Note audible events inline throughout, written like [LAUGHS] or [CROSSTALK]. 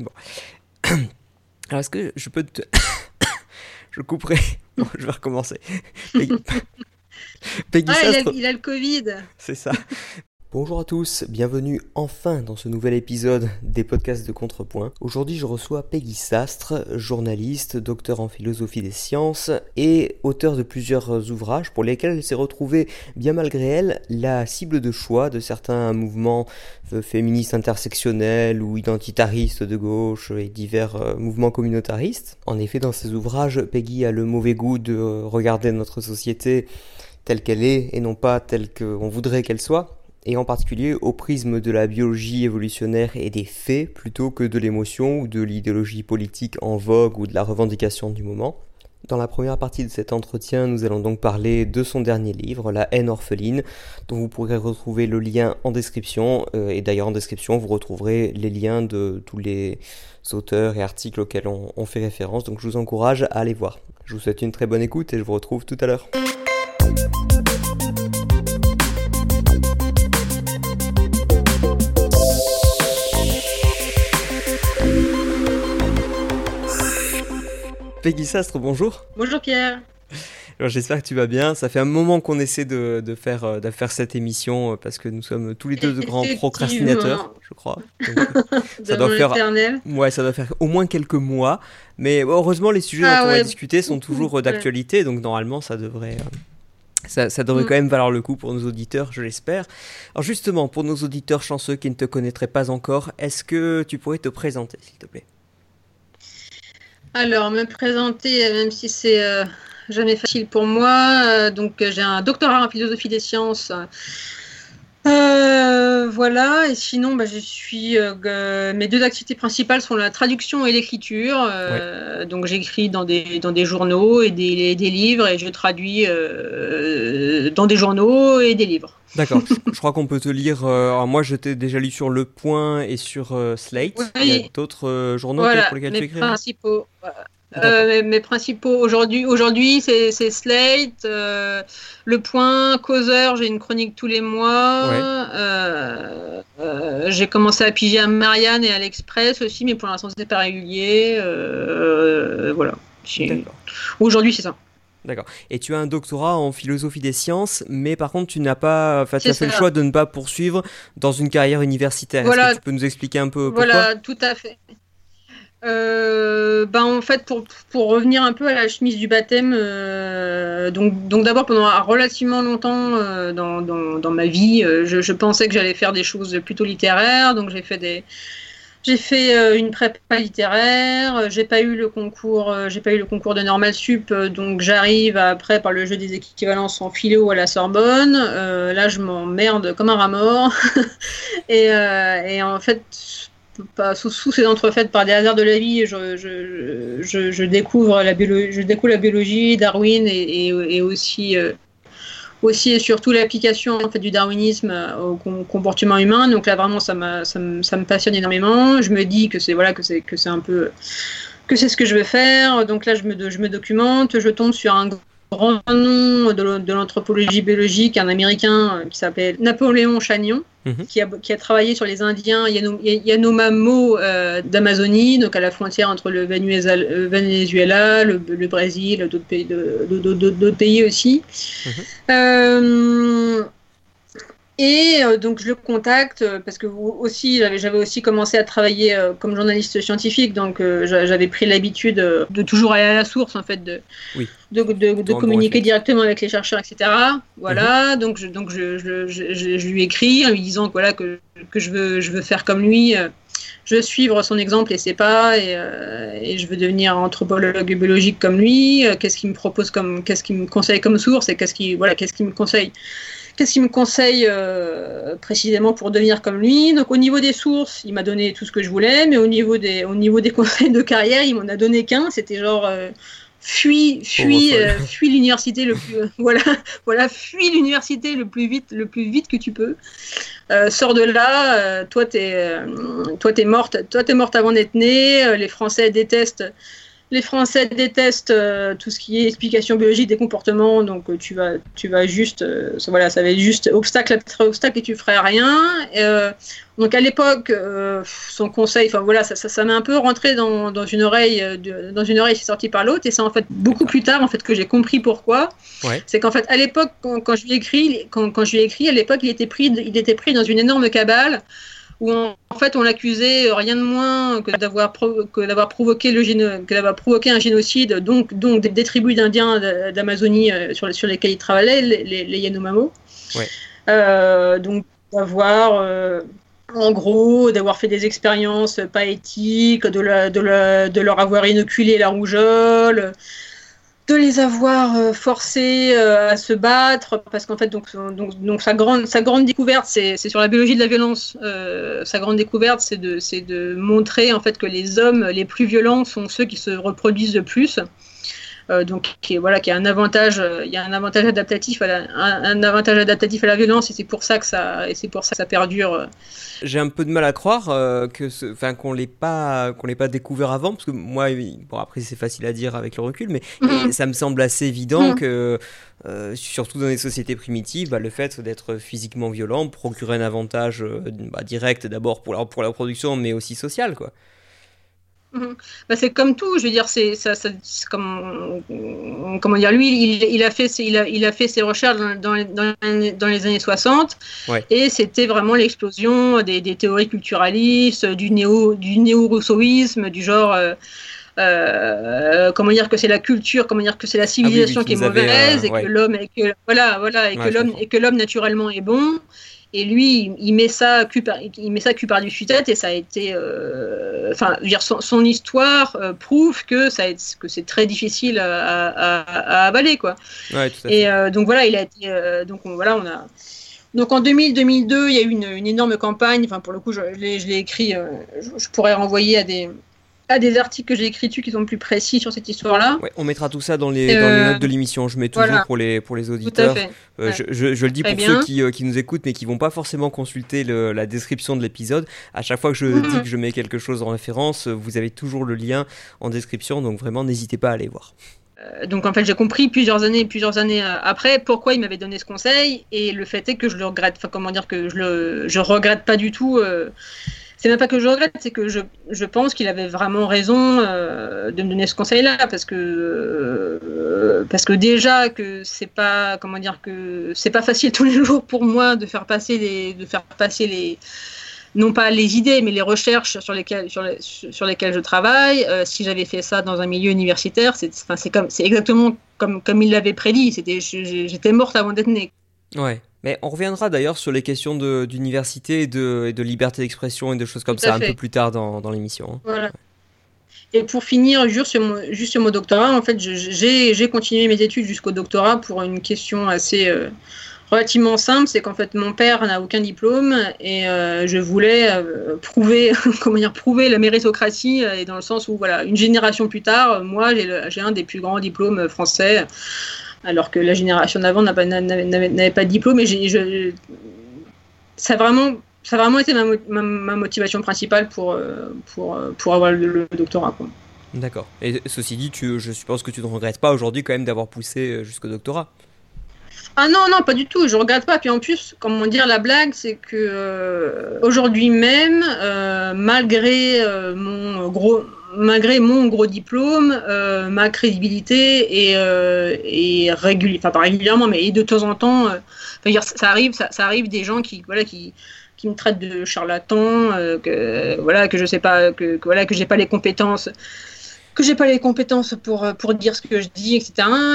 Bon. [COUGHS] Alors, est-ce que je peux te. [COUGHS] je couperai. [COUGHS] Bon, je vais recommencer. Peggy, [LAUGHS] ah, il a le Covid. C'est ça. Bonjour à tous, bienvenue enfin dans ce nouvel épisode des podcasts de Contrepoint. Aujourd'hui je reçois Peggy Sastre, journaliste, docteur en philosophie des sciences et auteur de plusieurs ouvrages pour lesquels elle s'est retrouvée, bien malgré elle, la cible de choix de certains mouvements féministes intersectionnels ou identitaristes de gauche et divers euh, mouvements communautaristes. En effet, dans ses ouvrages, Peggy a le mauvais goût de regarder notre société telle qu'elle est et non pas telle qu'on voudrait qu'elle soit et en particulier au prisme de la biologie évolutionnaire et des faits plutôt que de l'émotion ou de l'idéologie politique en vogue ou de la revendication du moment. Dans la première partie de cet entretien, nous allons donc parler de son dernier livre, La haine orpheline, dont vous pourrez retrouver le lien en description. Euh, et d'ailleurs en description, vous retrouverez les liens de tous les auteurs et articles auxquels on, on fait référence. Donc je vous encourage à aller voir. Je vous souhaite une très bonne écoute et je vous retrouve tout à l'heure. Peggy Sastre, bonjour. Bonjour Pierre. Alors j'espère que tu vas bien. Ça fait un moment qu'on essaie de, faire, euh, de faire cette émission euh, parce que nous sommes tous les deux de grands procrastinateurs, je crois. [LAUGHS] ça doit faire, ouais, ça doit faire au moins quelques mois. Mais heureusement, les sujets ah dont on va discuter sont toujours euh, d'actualité, donc normalement, ça devrait. Ça, devrait mm. quand même valoir le coup pour nos auditeurs, je l'espère. Alors justement, pour nos auditeurs chanceux qui ne te connaîtraient pas encore, est-ce que tu pourrais te présenter, s'il te plaît? Alors, me présenter, même si c'est euh, jamais facile pour moi, euh, donc j'ai un doctorat en philosophie des sciences. Euh, voilà, et sinon, bah, je suis. mes deux activités principales sont la traduction et l'écriture. Donc, j'écris dans des, dans des journaux et des, des livres, et je traduis dans des journaux et des livres. D'accord. [LAUGHS] je, crois qu'on peut te lire. Euh, moi, je t'ai déjà lu sur Le Point et sur euh, Slate. Il y a d'autres euh, journaux pour lesquels tu écris? principaux, mes, principaux aujourd'hui, aujourd'hui c'est, Slate, Le Point, Causeur. J'ai une chronique tous les mois. j'ai commencé à piger à Marianne et à l'Express aussi, mais pour l'instant c'est pas régulier. voilà. Aujourd'hui, c'est ça. D'accord. Et tu as un doctorat en philosophie des sciences, mais par contre, tu n'as pas, enfin, tu as fait le choix de ne pas poursuivre dans une carrière universitaire. Est-ce que tu peux nous expliquer un peu pourquoi? Voilà, tout à fait. Euh, ben en fait, pour, pour, revenir un peu à la chemise du baptême, euh, donc, donc d'abord pendant relativement longtemps euh, dans, dans, dans, ma vie, je, je pensais que j'allais faire des choses plutôt littéraires, donc j'ai fait des, j'ai fait euh, une prépa littéraire, euh, j'ai pas eu le concours, euh, j'ai pas eu le concours de normal sup, donc j'arrive après par le jeu des équivalences en philo à la Sorbonne. là, je m'emmerde comme un rat mort. [LAUGHS] et, et, en fait, pas, sous, ces entrefaites par des hasards de la vie, je, je, je, découvre la biologie, je découvre la biologie, Darwin et, et aussi aussi et surtout l'application en fait, du darwinisme euh, au comportement humain. Donc là vraiment ça, ça, ça, me passionne énormément. Je me dis que c'est voilà que c'est un peu que c'est ce que je veux faire. Donc là je me je me documente, je tombe sur un grand nom de l'anthropologie biologique, un Américain euh, qui s'appelle Napoléon Chagnon, mhm. qui, a, qui, a, travaillé sur les Indiens Yanomamo euh, d'Amazonie, donc à la frontière entre le euh, Venezuela, le, le Brésil, d'autres pays, d'autres pays aussi. Mhm. Euh, et euh, donc je le contacte euh, parce que aussi j'avais aussi commencé à travailler euh, comme journaliste scientifique, donc j'avais pris l'habitude de toujours aller à la source en fait, de, de, communiquer directement avec les chercheurs, etc. Voilà, mhm. donc, je, donc je, je, lui écris en lui disant que, voilà, que, que je, veux, je veux faire comme lui, je veux suivre son exemple et c'est pas, et, et, je veux devenir anthropologue biologique comme lui, qu'est-ce qu'il me propose comme, qu'est-ce qu'il me conseille comme source et qu'est-ce qu'il voilà, qu'est-ce qu'il me conseille Qu'est-ce qu'il me conseille euh, précisément pour devenir comme lui? Donc au niveau des sources, il m'a donné tout ce que je voulais, mais au niveau des, au niveau des [LAUGHS] conseils de carrière, il m'en a donné qu'un. C'était genre euh, fuis, fuis, euh, fuis l'université le plus, [LAUGHS] voilà, voilà, fuis l'université le plus vite, le plus vite que tu peux. sors de là, toi t'es, toi t'es morte, toi t'es morte avant d'être née. les Français détestent les Français détestent euh, tout ce qui est explication biologique des comportements, donc euh, tu vas, tu vas juste, euh, voilà, ça va être juste obstacle après obstacle et tu ferais rien. donc à l'époque, son conseil, enfin voilà, ça, ça, m'a un peu rentré dans, dans une oreille, dans une oreille, c'est sorti par l'autre, et c'est en fait beaucoup plus tard en fait que j'ai compris pourquoi. C'est qu'en fait à l'époque, quand, je lui ai écrit, quand, quand je lui ai écrit, à l'époque, il était pris, il était pris dans une énorme cabale où en fait on l'accusait rien de moins que d'avoir provoqué le que d'avoir provoqué un génocide donc donc des, tribus d'Indiens d'Amazonie euh, sur, sur lesquels il travaillait les, les, Yanomamo. Euh, donc d'avoir euh, en gros, d'avoir fait des expériences pas éthiques, de, de, de leur avoir inoculé la rougeole, de les avoir euh, forcés euh, à se battre, parce qu'en fait, donc, donc, donc, sa, grande, sa grande découverte, c'est sur la biologie de la violence. Euh, sa grande découverte, c'est de, de montrer en fait que les hommes les plus violents sont ceux qui se reproduisent le plus. Donc qui, voilà, qui a un avantage, il y a un avantage adaptatif à la, un, avantage adaptatif à la violence et c'est pour ça que ça et c'est pour ça que ça perdure j'ai un peu de mal à croire euh, que enfin qu'on l'ait pas qu'on l'ait pas découvert avant parce que moi bon après c'est facile à dire avec le recul mais [LAUGHS] mhm. ça me semble assez évident mhm. que euh, surtout dans les sociétés primitives bah, le fait d'être physiquement violent procurait un avantage euh, bah, direct d'abord pour la, pour la production mais aussi social quoi. Mhm. Bah, c'est comme tout, je veux dire, c'est ça, comme comment dire, lui, il, a fait, il a, il a fait ses recherches dans, dans, dans les années 60, et c'était vraiment l'explosion des, des, théories culturalistes, du néo, du néo-rousseauisme, du genre. Euh, euh, comment dire que c'est la culture, comment dire que c'est la ah civilisation qui est mauvaise, et que l'homme, voilà, voilà, et que l'homme, et que l'homme naturellement est bon. Et lui, il met ça cul par, il met ça cul par tête et ça a été, euh, enfin, dire son, son, histoire euh, prouve que ça, que c'est très difficile à, à, à, avaler quoi. Ouais, tout à fait. Et euh, donc voilà, il a été, euh, donc on, voilà, on a. Donc en 2000-2002, il y a eu une, une, énorme campagne. Enfin, pour le coup, je, je l'ai écrit. Je, je, pourrais renvoyer à des, à des articles que j'ai écrits dessus qui sont plus précis sur cette histoire-là. Ouais, on mettra tout ça dans les, dans les euh, notes de l'émission. Je mets toujours pour, les, pour les auditeurs. Euh, je, je, le dis pour ceux qui, euh, qui, nous écoutent mais qui vont pas forcément consulter le, la description de l'épisode. À chaque fois que je mhm. dis que je mets quelque chose en référence, vous avez toujours le lien en description. Donc vraiment, n'hésitez pas à aller voir donc en fait j'ai compris plusieurs années plusieurs années après pourquoi il m'avait donné ce conseil et le fait est que je le regrette enfin comment dire que je le je regrette pas du tout c'est même pas que je regrette, c'est que je, je pense qu'il avait vraiment raison euh, de me donner ce conseil-là, parce que euh, parce que déjà que c'est pas comment dire que c'est pas facile [LAUGHS] tous les jours pour moi de faire passer les de faire passer les non pas les idées, mais les recherches sur lesquelles, sur, les, sur lesquelles je travaille. Euh, si j'avais fait ça dans un milieu universitaire, c'est enfin, comme exactement comme, comme il l'avait prédit. J'étais morte avant d'être née. Ouais. Mais on reviendra d'ailleurs sur les questions d'université et de, de, liberté d'expression et de choses comme ça un peu plus tard dans, dans l'émission. Hein. Voilà. Et pour finir, juste sur, mon, juste sur mon doctorat, en fait, j'ai continué mes études jusqu'au doctorat pour une question assez euh, relativement simple, c'est qu'en fait, mon père n'a aucun diplôme et euh, je voulais euh, prouver, [LAUGHS] comment dire, prouver la méritocratie et dans le sens où, voilà, une génération plus tard, moi, j'ai un des plus grands diplômes français alors que la génération d'avant n'avait pas, de diplôme. Et je, ça, a vraiment, ça vraiment été ma, motivation principale pour, euh, pour, pour avoir le, doctorat. D'accord. Et ceci dit, tu, je suppose que tu ne regrettes pas aujourd'hui quand même d'avoir poussé euh, jusqu'au doctorat ah non, non, pas du tout, je regrette pas. Puis en plus, comment dire, la blague, c'est que euh, aujourd'hui même, malgré mon gros, malgré mon gros diplôme, euh, ma crédibilité est, euh, régulièrement, mais de temps en temps, euh, ça arrive, ça, arrive des gens qui, voilà, qui, me traitent de charlatan, que voilà, que je sais pas, que, que voilà, que j'ai pas les compétences que j'ai pas les compétences pour, euh, pour dire ce que je dis, etc.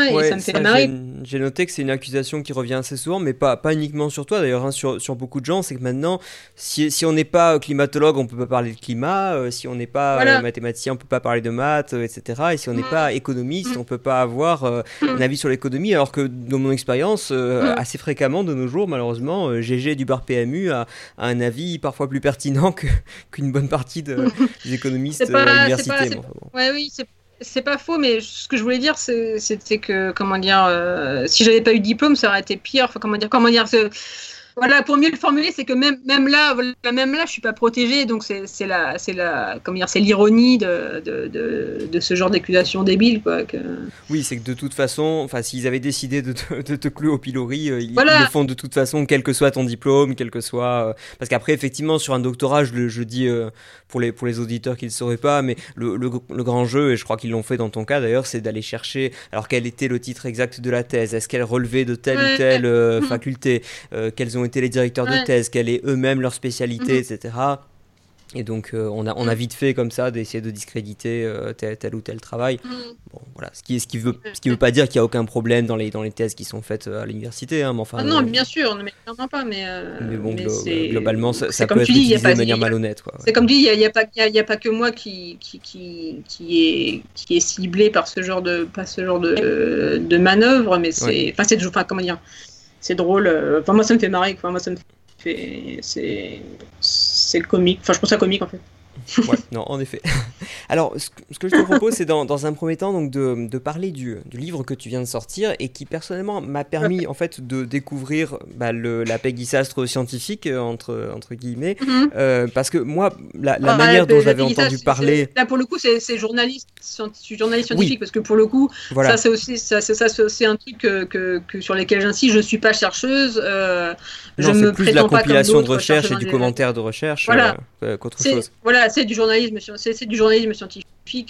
et ça me fait marrer. J'ai noté que c'est une accusation qui revient assez souvent, mais pas, pas uniquement sur toi, d'ailleurs, hein, sur, sur, beaucoup de gens. C'est que maintenant, si, si on n'est pas climatologue, on peut pas parler de climat. Euh, si on n'est pas euh, mathématicien, on peut pas parler de maths, etc. Et si on n'est mm. pas économiste, mm. on peut pas avoir mm. un avis sur l'économie. Alors que dans mon expérience, assez fréquemment de nos jours, malheureusement, GG du bar PMU a, un avis parfois plus pertinent [LAUGHS] qu'une bonne partie de, [LAUGHS] des économistes à l'université. Ouais, oui, c'est pas faux, mais ce que je voulais dire, c'était que, comment dire, euh, si j'avais pas eu de diplôme, ça aurait été pire. Enfin, comment dire, comment dire, voilà, pour mieux le formuler, c'est que même, même là, voilà, même là, je suis pas protégée, donc c'est la, c'est la, comment dire, c'est l'ironie de, de, de, de, ce genre d'accusation débile, quoi. Que... Oui, c'est que de toute façon, enfin, s'ils avaient décidé de te, de te clouer au pilori, euh, ils, voilà. ils, le font de toute façon, quel que soit ton diplôme, quel que soit, euh, parce qu'après, effectivement, sur un doctorat, je, le, je dis euh, pour les pour les auditeurs qui ne sauraient pas, mais le, le, le grand jeu, et je crois qu'ils l'ont fait dans ton cas d'ailleurs, c'est d'aller chercher, alors quel était le titre exact de la thèse, est-ce qu'elle relevait de telle ouais. ou telle euh, faculté, quels ont été les directeurs ouais. de thèse, quelle est eux-mêmes leur spécialité, mmh. etc. Et donc, euh, on, a, on a vite fait comme ça d'essayer de discréditer euh, tel, tel, ou tel travail. Mmh. Bon, voilà. Ce qui, ce qui veut, ce qui veut pas dire qu'il n'y a aucun problème dans les, dans les thèses qui sont faites à l'université. Hein, mais enfin, ah non, euh, bien sûr, mais clairement pas. Mais, mais bon, mais glo globalement, ça, ça peut être dis, utilisé de manière malhonnête. C'est comme dis, il n'y a, a, a, pas que moi qui, qui, qui, qui, est, qui est ciblé par ce genre de, par ce genre de, de manœuvre, mais c'est. Enfin, c'est enfin, comment dire c'est drôle. Enfin, moi, ça me fait marrer. Enfin, moi, ça me fait. C'est c'est comique. Enfin, je trouve ça comique en fait. Ouais, non, en effet. [LAUGHS] Alors, ce que, ce que je te propose, c'est dans, dans, un premier temps donc de, de parler du, du, livre que tu viens de sortir et qui personnellement m'a permis en fait de découvrir bah, le, la Peggy Sastre scientifique entre entre guillemets, mm -hmm. euh, parce que moi, la, la ah, manière dont j'avais entendu parler. Là, pour le coup, c'est journaliste, journaliste scientifique oui. parce que pour le coup, voilà. ça c'est aussi ça c'est ça c'est aussi un truc que, que, que sur lesquels j'insiste. Je suis pas chercheuse. Euh, non, je me plus de la compilation de recherche et du commentaire de recherche voilà. euh, qu'autre chose. Voilà, c'est du journalisme, c'est du journalisme scientifique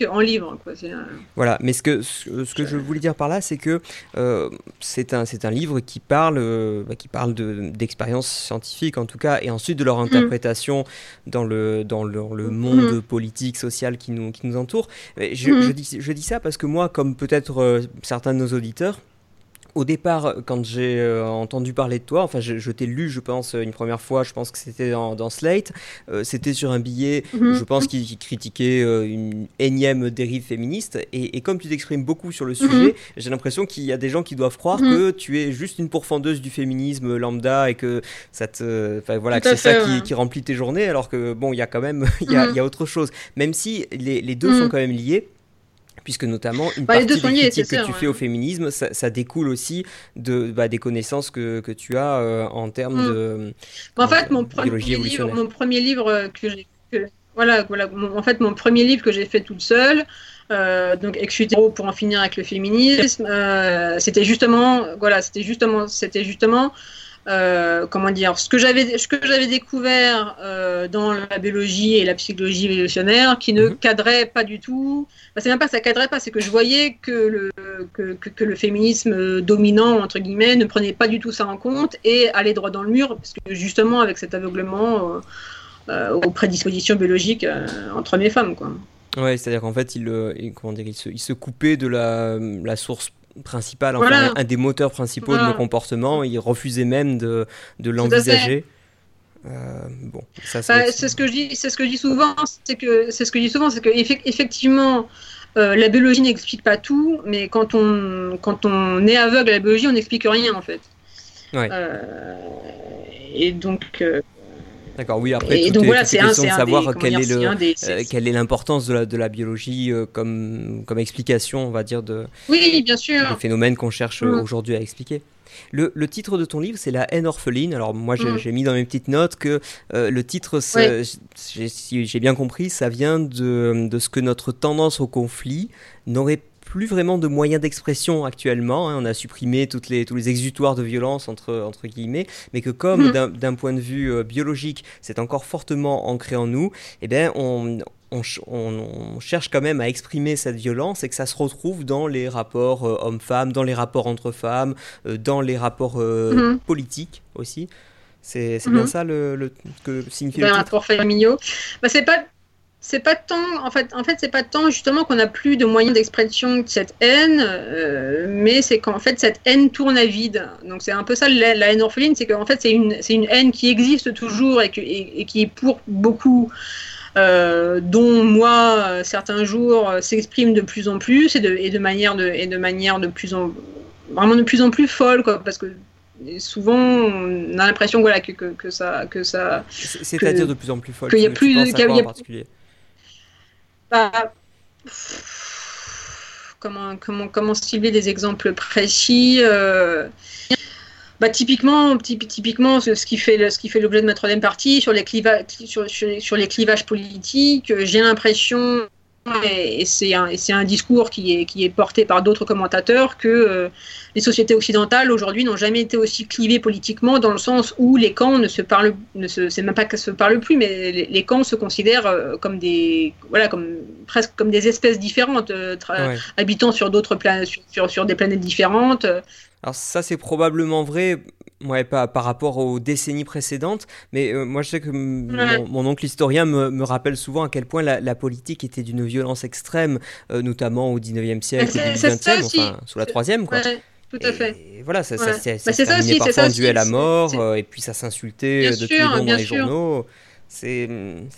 en livre. Quoi. Un... Voilà, mais ce que, ce, ce, que je voulais dire par là, c'est que euh, c'est un, un livre qui parle, euh, qui parle d'expériences de, scientifiques en tout cas, et ensuite de leur interprétation mmh. dans, le, dans le, le monde mmh. politique, social qui nous, qui nous entoure. Je, mmh. je, dis, je dis ça parce que moi, comme peut-être euh, certains de nos auditeurs, au départ, quand j'ai euh, entendu parler de toi, enfin, je, je t'ai lu, je pense, une première fois, je pense que c'était dans, dans, Slate, euh, c'était sur un billet, -hmm. je pense, qui, qui critiquait euh, une énième dérive féministe. Et, et comme tu t'exprimes beaucoup sur le sujet, mm -hmm. j'ai l'impression qu'il y a des gens qui doivent croire -hmm. que tu es juste une pourfendeuse du féminisme lambda et que ça te, voilà, que c'est ça qui, qui, remplit tes journées, alors que bon, il y a quand même, [LAUGHS] il y, a, y a autre chose. Même si les, les deux sont quand même liés puisque notamment une bah, partie des critiques que tu ouais. fais au féminisme, ça, ça, découle aussi de, bah, des connaissances que, que tu as euh, en termes mm. de en fait, mon premier, livre, mon premier livre que j'ai voilà, voilà mon, en fait mon premier livre que j'ai fait toute seule euh, donc Exutero pour en finir avec le féminisme euh, c'était justement voilà c'était justement c'était justement euh, comment dire, ce que j'avais, ce que j'avais découvert euh, dans la biologie et la psychologie évolutionnaire, qui ne mmh. cadrait pas du tout. Enfin, c'est même pas que ça cadrait pas, c'est que je voyais que le que, que, que, le féminisme dominant entre guillemets ne prenait pas du tout ça en compte et allait droit dans le mur, parce que justement avec cet aveuglement euh, aux prédispositions biologiques entre mes femmes, quoi. Ouais, c'est-à-dire qu'en fait, il, il, comment dire, il, se, il se coupait de la, la source principal, enfin voilà. un, un, des moteurs principaux voilà. de nos comportements. Il refusait même de, de l'envisager. Euh, bon, ça, bah, c'est ce que je dis, c'est ce que je dis souvent, c'est que c'est ce que je dis souvent, c'est que effectivement, euh, la biologie n'explique pas tout, mais quand on quand on est aveugle à la biologie, on n'explique rien en fait. Ouais. Euh, et donc D'accord, oui, après, et tout donc est, voilà, c'est question un, de savoir des, est le, des, euh, quelle est l'importance de la, de la biologie euh, comme, comme explication, on va dire, de, oui, bien sûr. des phénomènes qu'on cherche mmh. aujourd'hui à expliquer. Le, le, titre de ton livre, c'est La haine orpheline. Alors, moi, j'ai mmh. mis dans mes petites notes que euh, le titre, ouais. si j'ai bien compris, ça vient de, de ce que notre tendance au conflit n'aurait plus vraiment de moyens d'expression actuellement. Hein. On a supprimé toutes les, tous les exutoires de violence, entre, entre guillemets, mais que comme mmh. d'un point de vue euh, biologique, c'est encore fortement ancré en nous, eh bien, on, on, on, cherche quand même à exprimer cette violence et que ça se retrouve dans les rapports euh, hommes-femmes, dans les rapports entre femmes, euh, dans les rapports mmh. politiques aussi. C'est mmh. bien ça le, le que signifie ben, le titre? rapports familiaux. Bah, c'est pas c'est pas tant en fait en fait c'est pas tant justement qu'on n'a plus de moyens d'expression de cette haine euh, mais c'est qu'en fait cette haine tourne à vide. Donc c'est un peu ça la, la haine orpheline c'est qu'en fait c'est une c'est une haine qui existe toujours et, que, et, et qui est pour beaucoup euh, dont moi certains jours s'exprime de plus en plus et de, et de manière de et de manière de plus en vraiment de plus en plus folle quoi parce que souvent on a l'impression voilà que, que, que ça que ça c'est-à-dire de plus en plus folle qu'il y a plus qu'il y a, particulier? Bah, comment, comment, comment cibler des exemples précis euh, bah, typiquement, typiquement, ce qui fait ce qui fait l'objet de ma troisième partie sur les clivages, sur, sur, les clivages politiques, j'ai l'impression et c'est un, un, discours qui est, qui est porté par d'autres commentateurs que euh, les sociétés occidentales aujourd'hui n'ont jamais été aussi clivées politiquement dans le sens où les camps ne se parlent, ne se, c'est même pas qu'elles se parlent plus, mais les, camps se considèrent euh, comme des, voilà, comme presque comme des espèces différentes, euh, habitant sur d'autres planètes, sur, sur, des planètes différentes. Alors ça c'est probablement vrai ouais, pas par rapport aux décennies précédentes, mais euh, moi je sais que mon, oncle historien me, me, rappelle souvent à quel point la, politique était d'une violence extrême, euh, notamment au 19e siècle, au 20e, enfin sous la troisième quoi. tout à fait. Et voilà, ça, ça, ça, bah, ça terminait parfois en duel à mort, euh, et puis ça s'insultait de tous les dans les journaux. C'est,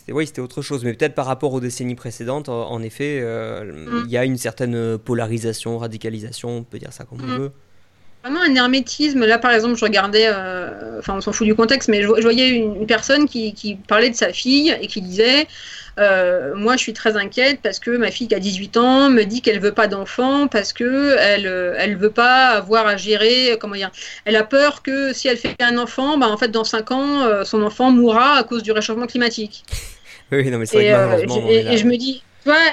oui, c'était autre chose, mais peut-être par rapport aux décennies précédentes, en, effet, mm. il y a une certaine polarisation, radicalisation, on peut dire ça comme on mm. veut vraiment un hermétisme. Là, par exemple, je regardais, euh, enfin, on s'en fout du contexte, mais je, voyais une, personne qui, parlait de sa fille et qui disait euh, Moi, je suis très inquiète parce que ma fille qui a 18 ans me dit qu'elle veut pas d'enfant parce que elle, euh, elle veut pas avoir à gérer, comment dire, elle a peur que si elle fait un enfant, bah, en fait, dans 5 ans, son enfant mourra à cause du réchauffement climatique. [LAUGHS] Oui, non, mais c'est vrai que et, et, je me dis,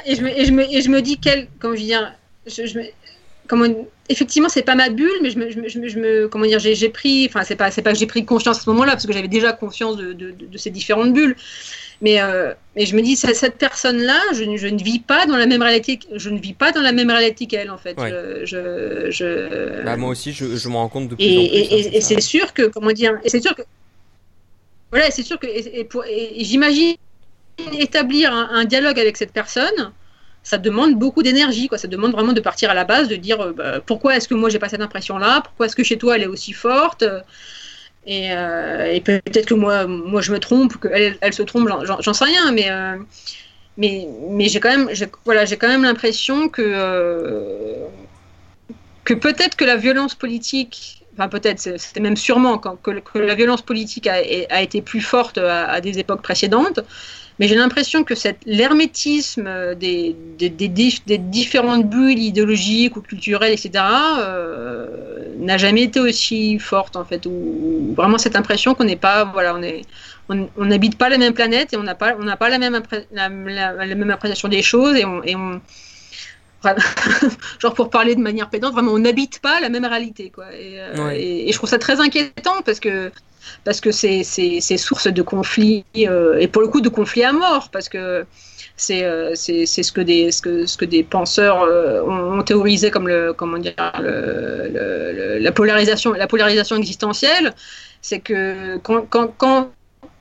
et je me, et je me, et je me dis, quel, comment je veux dire, je, je comment effectivement c'est pas ma bulle mais je me, je me, je me comment dire j'ai pris enfin c'est pas c'est pas que j'ai pris conscience à ce moment-là parce que j'avais déjà conscience de, de, de, ces différentes bulles. Mais euh, et je me dis cette personne là je, je, ne vis pas dans la même réalité je ne vis pas dans la même réalité qu'elle en fait. Je, je, bah, moi aussi je, je me rends compte de plus et, en plus, et, hein, et c'est sûr que comment dire et c'est sûr que voilà c'est sûr que et, j'imagine établir un, un, dialogue avec cette personne ça demande beaucoup d'énergie, quoi. Ça demande vraiment de partir à la base, de dire euh, bah, pourquoi est-ce que moi j'ai pas cette impression-là, pourquoi est-ce que chez toi elle est aussi forte, et, euh, peut-être que moi, moi je me trompe, qu'elle elle se trompe, j'en sais rien, mais euh, mais, mais j'ai quand même, voilà, j'ai quand même l'impression que que peut-être que la violence politique enfin peut-être, c'était même sûrement que, la violence politique a été plus forte à, des époques précédentes, mais j'ai l'impression que l'hermétisme des, des, des, des, différentes bulles idéologiques ou culturelles, etc., euh, n'a jamais été aussi forte, en fait. Ou, vraiment cette impression qu'on n'est pas, voilà, on est, on n'habite pas la même planète et on n'a pas, on n'a pas la même, la, la, même appréciation des choses et on, et on [LAUGHS] genre pour parler de manière pédante, vraiment on n'habite pas la même réalité quoi. Et, euh, et, je trouve ça très inquiétant parce que parce que c'est source de conflits, euh, et pour le coup de conflits à mort, parce que c'est euh, c'est ce que des ce que, ce que des penseurs euh, ont, théorisé comme le comment dire le, la polarisation la polarisation existentielle c'est que quand, quand, quand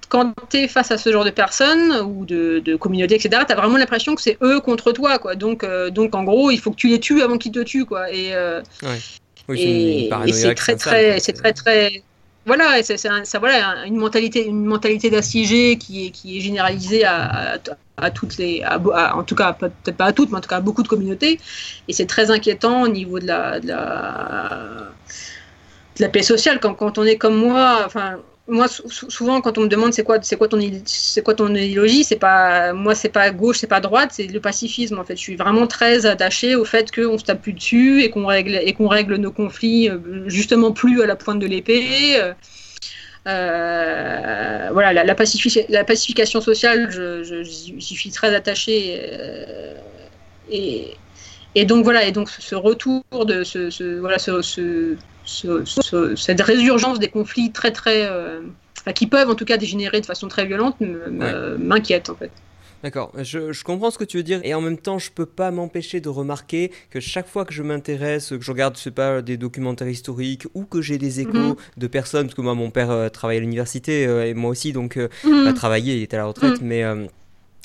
quand tu es face à ce genre de personnes ou de, de communautés, etc., tu as vraiment l'impression que c'est eux contre toi. Quoi. Donc, donc, en gros, il faut que tu les tues avant qu'ils te tuent. Quoi. Et, ouais. et, et c'est très, très, c'est très, très, voilà, c'est ça, voilà, une mentalité, une mentalité d'assiégé qui est, qui est généralisée à, à, toutes les, en tout cas peut-être pas à toutes, mais en tout cas à beaucoup de communautés, et c'est très inquiétant au niveau de la, de la, de la paix sociale. Quand, quand on est comme moi, enfin moi souvent quand on me demande c'est quoi c'est quoi ton c'est quoi idéologie c'est pas moi c'est pas gauche c'est pas droite c'est le pacifisme en fait. Je suis vraiment très attachée au fait qu'on se tape plus dessus et qu'on règle et qu'on règle nos conflits euh, justement plus à la pointe de l'épée euh, euh voilà la, pacification sociale je, j'y suis très attachée et donc voilà et donc ce retour de ce, voilà ce cette résurgence des conflits très très euh, qui peuvent en tout cas dégénérer de façon très violente m'inquiète en fait. D'accord, je, comprends ce que tu veux dire et en même temps je peux pas m'empêcher de remarquer que chaque fois que je m'intéresse, que je regarde je sais pas des documentaires historiques ou que j'ai des échos mhm. de personnes parce que moi mon père euh, travaille à l'université euh, et moi aussi donc mmh. a travaillé, il était à la retraite mhm. mais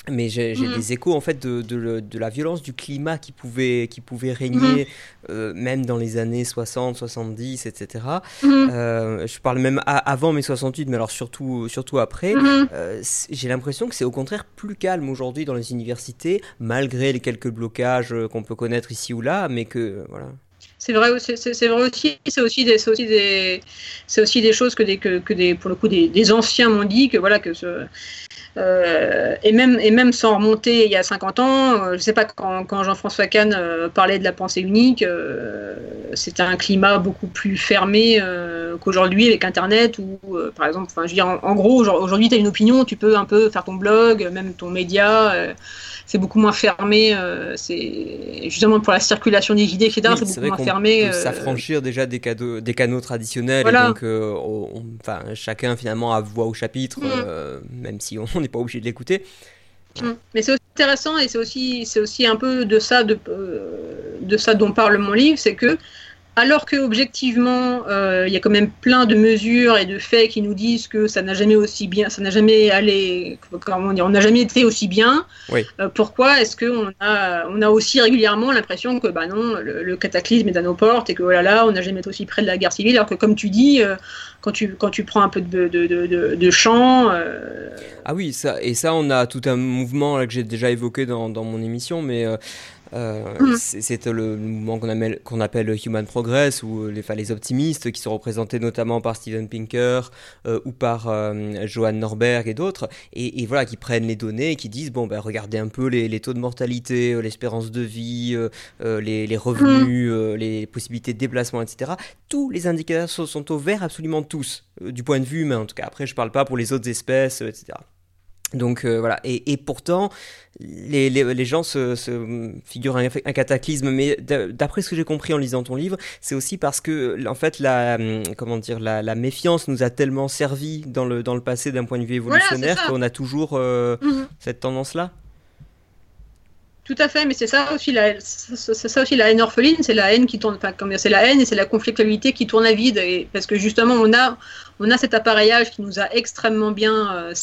mais j'ai mhm. des échos en fait de, de, de, la violence du climat qui pouvait, qui pouvait régner mhm. euh, même dans les années 60, 70, etc. Euh, je parle même avant mai 68, mais alors surtout, surtout après. Mhm. Euh, j'ai l'impression que c'est au contraire plus calme aujourd'hui dans les universités, malgré les quelques blocages qu'on peut connaître ici ou là, mais que voilà. C'est vrai, c'est vrai aussi. C'est aussi des, aussi des, c'est aussi des choses que des, que, que des, pour le coup, des, des anciens m'ont dit que voilà que ce, euh, et, même, et même sans remonter il y a 50 ans, euh, je ne sais pas, quand, quand Jean-François Kahn euh, parlait de la pensée unique, c'était un climat beaucoup plus fermé qu'aujourd'hui avec Internet ou par exemple, je veux dire, en, gros, aujourd'hui, tu as une opinion, tu peux un peu faire ton blog, même ton média. C'est beaucoup moins fermé. c'est justement pour la circulation des idées, etc. c'est beaucoup moins fermé. Peut s'affranchir déjà des, cadeaux, des canaux traditionnels. Et donc, enfin, chacun finalement a voix au chapitre, mm. même si on [LAUGHS] n'est pas obligé de l'écouter. Mm. Mais c'est aussi intéressant et c'est aussi, c'est aussi un peu de ça, de, euh, de ça dont parle mon livre, c'est que alors que objectivement, euh, il y a quand même plein de mesures et de faits qui nous disent que ça n'a jamais aussi bien, ça n'a jamais allé, comment dire, on n'a jamais été aussi bien. Euh, pourquoi est-ce qu'on a, on a aussi régulièrement l'impression que bah non, le, cataclysme est à nos portes et que voilà, oh là, on n'a jamais été aussi près de la guerre civile, alors que comme tu dis, euh, quand tu quand tu prends un peu de de, de, de, champ. Ah oui, ça et ça, on a tout un mouvement là, que j'ai déjà évoqué dans, dans mon émission, mais euh, mm. C'est le mouvement qu'on appelle, appelle Human Progress, ou les, les optimistes, qui sont représentés notamment par Steven Pinker euh, ou par euh, Johan Norberg et d'autres, et, voilà, qui prennent les données et qui disent bon, ben, regardez un peu les, taux de mortalité, l'espérance de vie, les, revenus, mm. les possibilités de déplacement, etc. Tous les indicateurs sont, au vert, absolument tous, du point de vue humain en tout cas. Après, je parle pas pour les autres espèces, etc. Donc euh, voilà, et, pourtant, les, les, gens se, se figurent un, un, cataclysme, mais d'après ce que j'ai compris en lisant ton livre, c'est aussi parce que, en fait, la, hum, comment dire, la, la, méfiance nous a tellement servi dans le, dans le passé d'un point de vue évolutionnaire qu'on a toujours euh, mhm. cette tendance-là. Tout à fait, mais c'est ça aussi la, c'est ça aussi la haine orpheline, c'est la haine qui tourne, enfin, c'est la haine et c'est la conflictualité qui tourne à vide, et, parce que justement on a, on a cet appareillage qui nous a extrêmement bien, euh,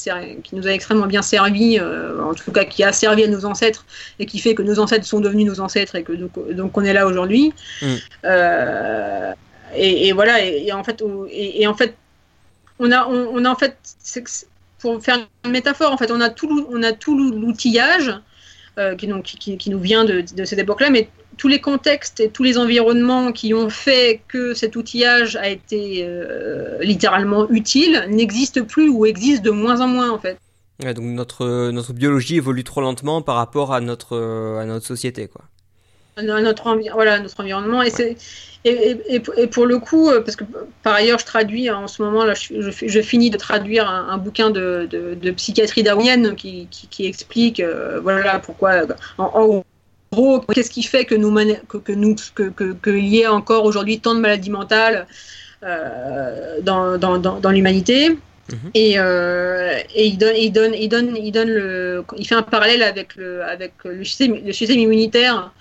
qui nous a extrêmement bien servi, euh, en tout cas qui a servi à nos ancêtres et qui fait que nos ancêtres sont devenus nos ancêtres et que donc, on est là aujourd'hui. Mm. Euh, et, voilà, et, en fait, et, en fait, on a, on, a en fait, pour faire une métaphore, en fait, on a tout, on a tout l'outillage qui, donc, qui, qui, nous vient de, de cette époque-là, mais tous les contextes et tous les environnements qui ont fait que cet outillage a été euh, littéralement utile n'existent plus ou existent de moins en moins en fait. donc notre, notre biologie évolue trop lentement par rapport à notre, à notre société. Quoi notre, voilà, notre environnement. Et, c'est, et, et, pour le coup, euh, parce que par ailleurs, je traduis en ce moment, là, je, je, finis de traduire un, bouquin de, de, psychiatrie darwinienne qui, qui, explique euh, voilà, pourquoi, en, gros, qu'est-ce qui fait que nous, que, que nous que, que, qu'il y ait encore aujourd'hui tant de maladies mentales euh, dans, dans, dans, l'humanité? Mhm. Et, et, il donne, il donne, il donne, il donne le, il fait un parallèle avec le, avec le système, le système immunitaire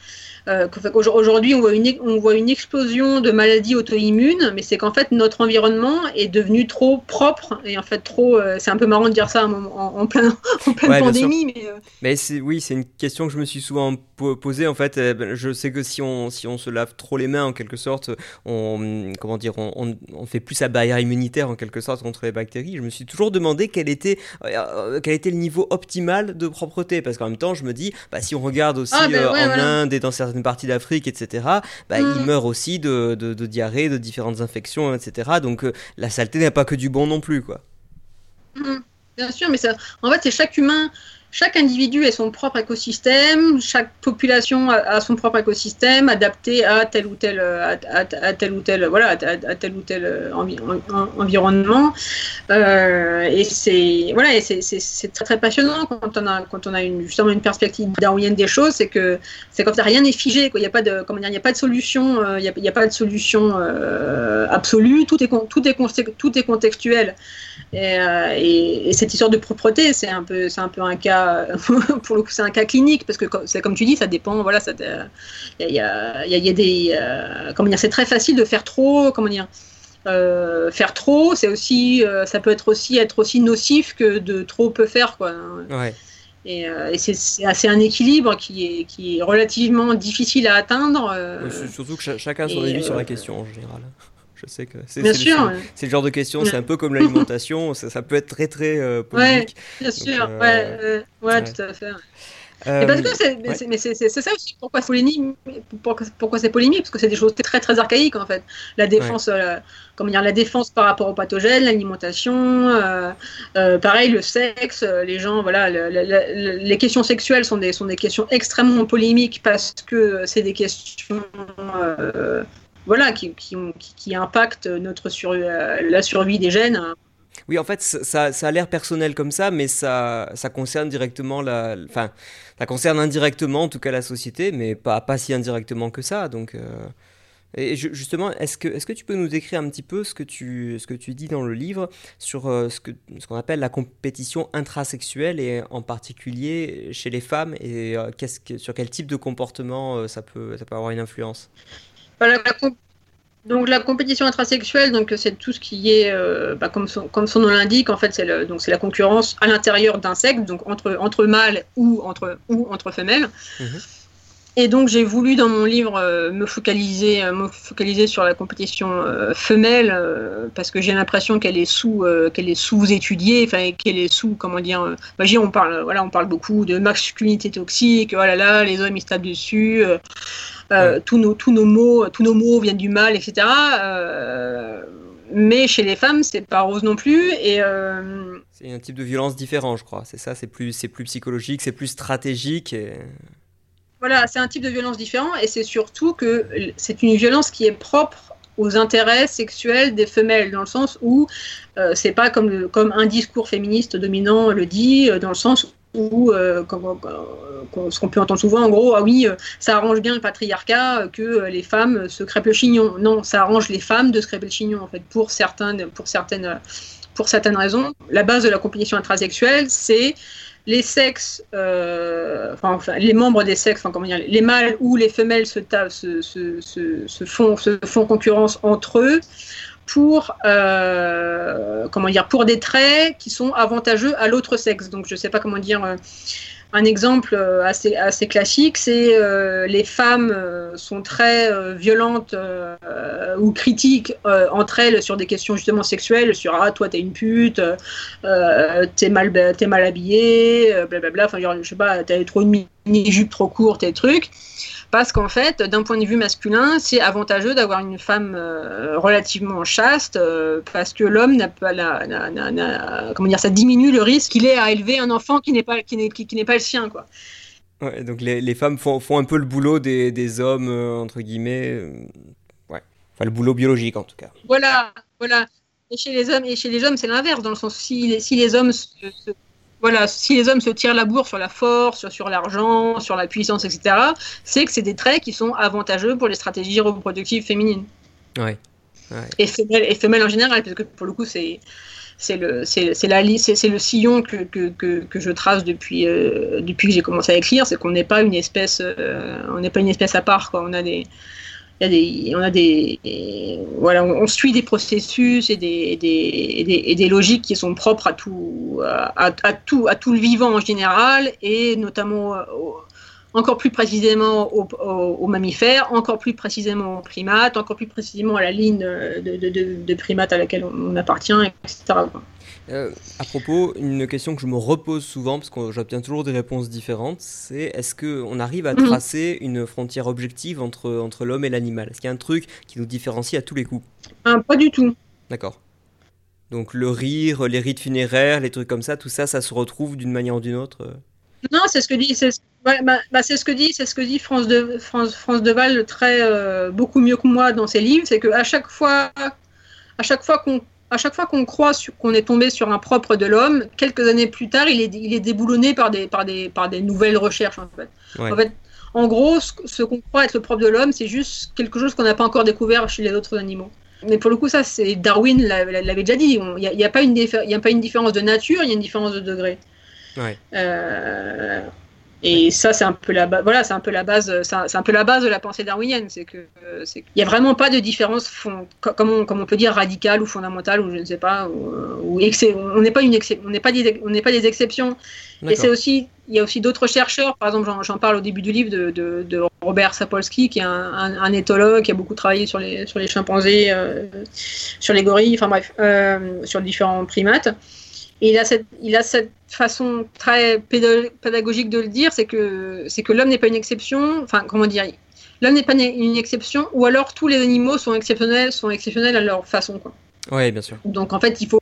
euh, Aujourd'hui, on, voit une, on voit une explosion de maladies auto-immunes, mais c'est qu'en fait, notre environnement est devenu trop propre et en fait trop. Euh, c'est un peu marrant de dire ça en, en, plein, [LAUGHS] en pleine pandémie, mais. Euh, mais oui, c'est une question que je me suis souvent posée. En fait, ben, je sais que si on, si on se lave trop les mains, en quelque sorte, on, comment dire, on, on fait plus sa barrière immunitaire en quelque sorte contre les bactéries. Je me suis toujours demandé quel était, quel était le niveau optimal de propreté, parce qu'en même temps, je me dis, bah, si on regarde aussi ah, ben en Inde et dans certaines une partie d'Afrique, etc., bah, il mm. meurt aussi de, de, diarrhée, de différentes infections, etc. Donc euh, la saleté n'est pas que du bon non plus, quoi. Mm. Bien sûr, mais ça, en fait, c'est chaque humain chaque individu a son propre écosystème, chaque population a, son propre écosystème adapté à tel ou tel, à, tel ou tel, voilà, à, tel ou tel euh, environnement. Euh, et c'est voilà, c'est très passionnant quand on a quand on a une, justement une perspective darwinienne des choses, c'est que c'est comme rien n'est figé. Il n'y a pas de comment dire, il a pas de solution, euh, il y a, pas de solution absolue. Tout est tout est contextuel. Et, et, et cette histoire de propreté, c'est un peu c'est un peu un cas [LAUGHS] pour le coup, c'est un cas clinique parce que c'est comme tu dis, ça dépend. Voilà, ça, il y a, y a, des, euh, comment dire, c'est très facile de faire trop, comment dire. Euh, faire trop, c'est aussi, euh, ça peut être aussi être aussi nocif que de trop peu faire, quoi. Et, c'est assez un équilibre qui est, qui est relativement difficile à atteindre. surtout que chacun a son avis sur la question en général. Je sais que c'est le, le, genre de question, c'est un peu comme l'alimentation, [LAUGHS] ça, ça, peut être très très euh, bien sûr, euh, ouais, ouais, tout à fait. Euh, que c'est ça aussi pourquoi c'est polémique, pourquoi, c'est polémique, parce que c'est des choses très très archaïques en fait. La défense, euh, comment dire, la défense par rapport aux pathogènes, l'alimentation, euh, pareil le sexe, les gens, voilà, les questions sexuelles sont des sont des questions extrêmement polémiques parce que c'est des questions voilà, qui, qui, notre sur, la survie des gènes. Oui, en fait, ça, a l'air personnel comme ça, mais ça, concerne directement la, enfin, ça concerne indirectement en tout cas la société, mais pas, pas si indirectement que ça. Donc, et justement, est-ce que, est que tu peux nous décrire un petit peu ce que tu, ce que tu dis dans le livre sur euh, ce, que, ce qu'on appelle la compétition intrasexuelle et en particulier chez les femmes et euh, sur quel type de comportement euh, ça, peut, ça peut avoir une influence? Donc la compétition intrasexuelle, donc c'est tout ce qui est, bah, comme, son, comme son nom l'indique, en fait c'est donc c'est la concurrence à l'intérieur d'un sexe, donc entre entre mâles ou entre ou entre femelles. Mmh et donc j'ai voulu dans mon livre euh, me focaliser, euh, me focaliser sur la compétition euh, femelle parce que j'ai l'impression qu'elle est sous, qu'elle est sous-étudiée, enfin qu'elle est sous, comment dire, bah, on parle, voilà, on parle beaucoup de masculinité toxique, oh là là, les hommes ils se tapent dessus, tous nos, tous nos mots, tous nos mots viennent du mal, etc. mais chez les femmes, c'est pas rose non plus et c'est un type de violence différent, je crois. C'est ça, c'est plus, c'est plus psychologique, c'est plus stratégique. Et... Voilà, c'est un type de violence différent et c'est surtout que c'est une violence qui est propre aux intérêts sexuels des femelles, dans le sens où euh, c'est pas comme, comme un discours féministe dominant le dit, euh, dans le sens où, euh, ce qu'on peut entendre souvent, en gros, ah oui, ça arrange bien le patriarcat que les femmes se crêpent le chignon. Non, ça arrange les femmes de se crêper le chignon, en fait, pour, certaines, raisons. La base de la compétition intrasexuelle, c'est les sexes, euh, les membres des sexes, enfin, comment les mâles ou les femelles se, se, se font concurrence entre eux pour, euh, comment dire, pour des traits qui sont avantageux à l'autre sexe. Donc, je ne sais pas comment dire. Euh, un exemple euh, assez, assez classique, c'est les femmes sont très violentes ou critiques entre elles sur des questions justement sexuelles, sur ah toi t'es une pute, t'es mal t'es mal habillée, blablabla. Enfin je sais pas, t'as trop une mini jupe trop courte et trucs parce qu'en fait, d'un point de vue masculin, c'est avantageux d'avoir une femme euh, relativement chaste, euh, parce que l'homme n'a pas la, comment dire, ça diminue le risque qu'il ait à élever un enfant qui n'est pas qui n'est qui, n'est pas le sien, quoi. Ouais, donc les, les, femmes font, font un peu le boulot des, des hommes euh, entre guillemets, ouais, enfin le boulot biologique en tout cas. Voilà, voilà. Et chez les hommes, et chez les hommes, c'est l'inverse, dans le sens si si les hommes se, voilà, si les hommes se tirent la bourre sur la force, sur, l'argent, sur la puissance, etc., c'est que c'est des traits qui sont avantageux pour les stratégies reproductives féminines. Ouais. Et, femelles, et femelles en général, parce que pour le coup, c'est c'est le c'est la c'est le sillon que, que, que, je trace depuis euh, depuis que j'ai commencé à écrire c'est qu'on n'est pas une espèce euh, on n'est pas une espèce à part quoi on a des on suit des processus et des, logiques qui sont propres à tout, tout le vivant en général et notamment encore plus précisément aux, mammifères, encore plus précisément aux primates, encore plus précisément à la ligne de primates à laquelle on appartient, etc. Euh, à propos, une question que je me repose souvent, parce que j'obtiens toujours des réponses différentes, c'est est-ce qu'on arrive à mhm. tracer une frontière objective entre, entre l'homme et l'animal? Est-ce qu'il y a un truc qui nous différencie à tous les coups? Ah, Pas du tout. D'accord. Donc le rire, les rites funéraires, les trucs comme ça, tout ça, ça se retrouve d'une manière ou d'une autre euh? Non, c'est ce que dit, c'est bah, bah, ce que dit, c'est ce que dit France de France, France Deval très euh, beaucoup mieux que moi dans ses livres, c'est qu'à chaque fois, à chaque fois qu'on à chaque fois qu'on croit qu'on est tombé sur un propre de l'homme, quelques années plus tard, il est, il est déboulonné par des, par, des, par des nouvelles recherches. En fait, en, fait en gros, ce, qu'on croit être le propre de l'homme, c'est juste quelque chose qu'on n'a pas encore découvert chez les autres animaux. Mais pour le coup, ça, c'est Darwin l'avait déjà dit. Il n'y a, a, pas une a pas une différence de nature, il y a une différence de degré. Ouais. Euh, et ça, c'est un peu la base. Voilà, c'est un peu la base. C'est un, peu la base de la pensée darwinienne. C'est que il n'y a vraiment pas de différence, comme on, comme on peut dire radicale ou fondamentale ou je ne sais pas. Ou, on n'est pas une on n'est pas des, on n'est pas des exceptions. Et c'est aussi, il y a aussi d'autres chercheurs. Par exemple, j'en parle au début du livre de, de, Robert Sapolsky, qui est un, un, éthologue qui a beaucoup travaillé sur les sur les chimpanzés, euh, sur les gorilles, enfin bref, euh, sur différents primates. Et il a cette, il a cette façon très pédagogique de le dire, c'est que, c'est que l'homme n'est pas une exception. Enfin, comment dire L'homme n'est pas une exception, ou alors tous les animaux sont exceptionnels, sont exceptionnels à leur façon. Quoi. Oui, bien sûr. Donc en fait, il faut,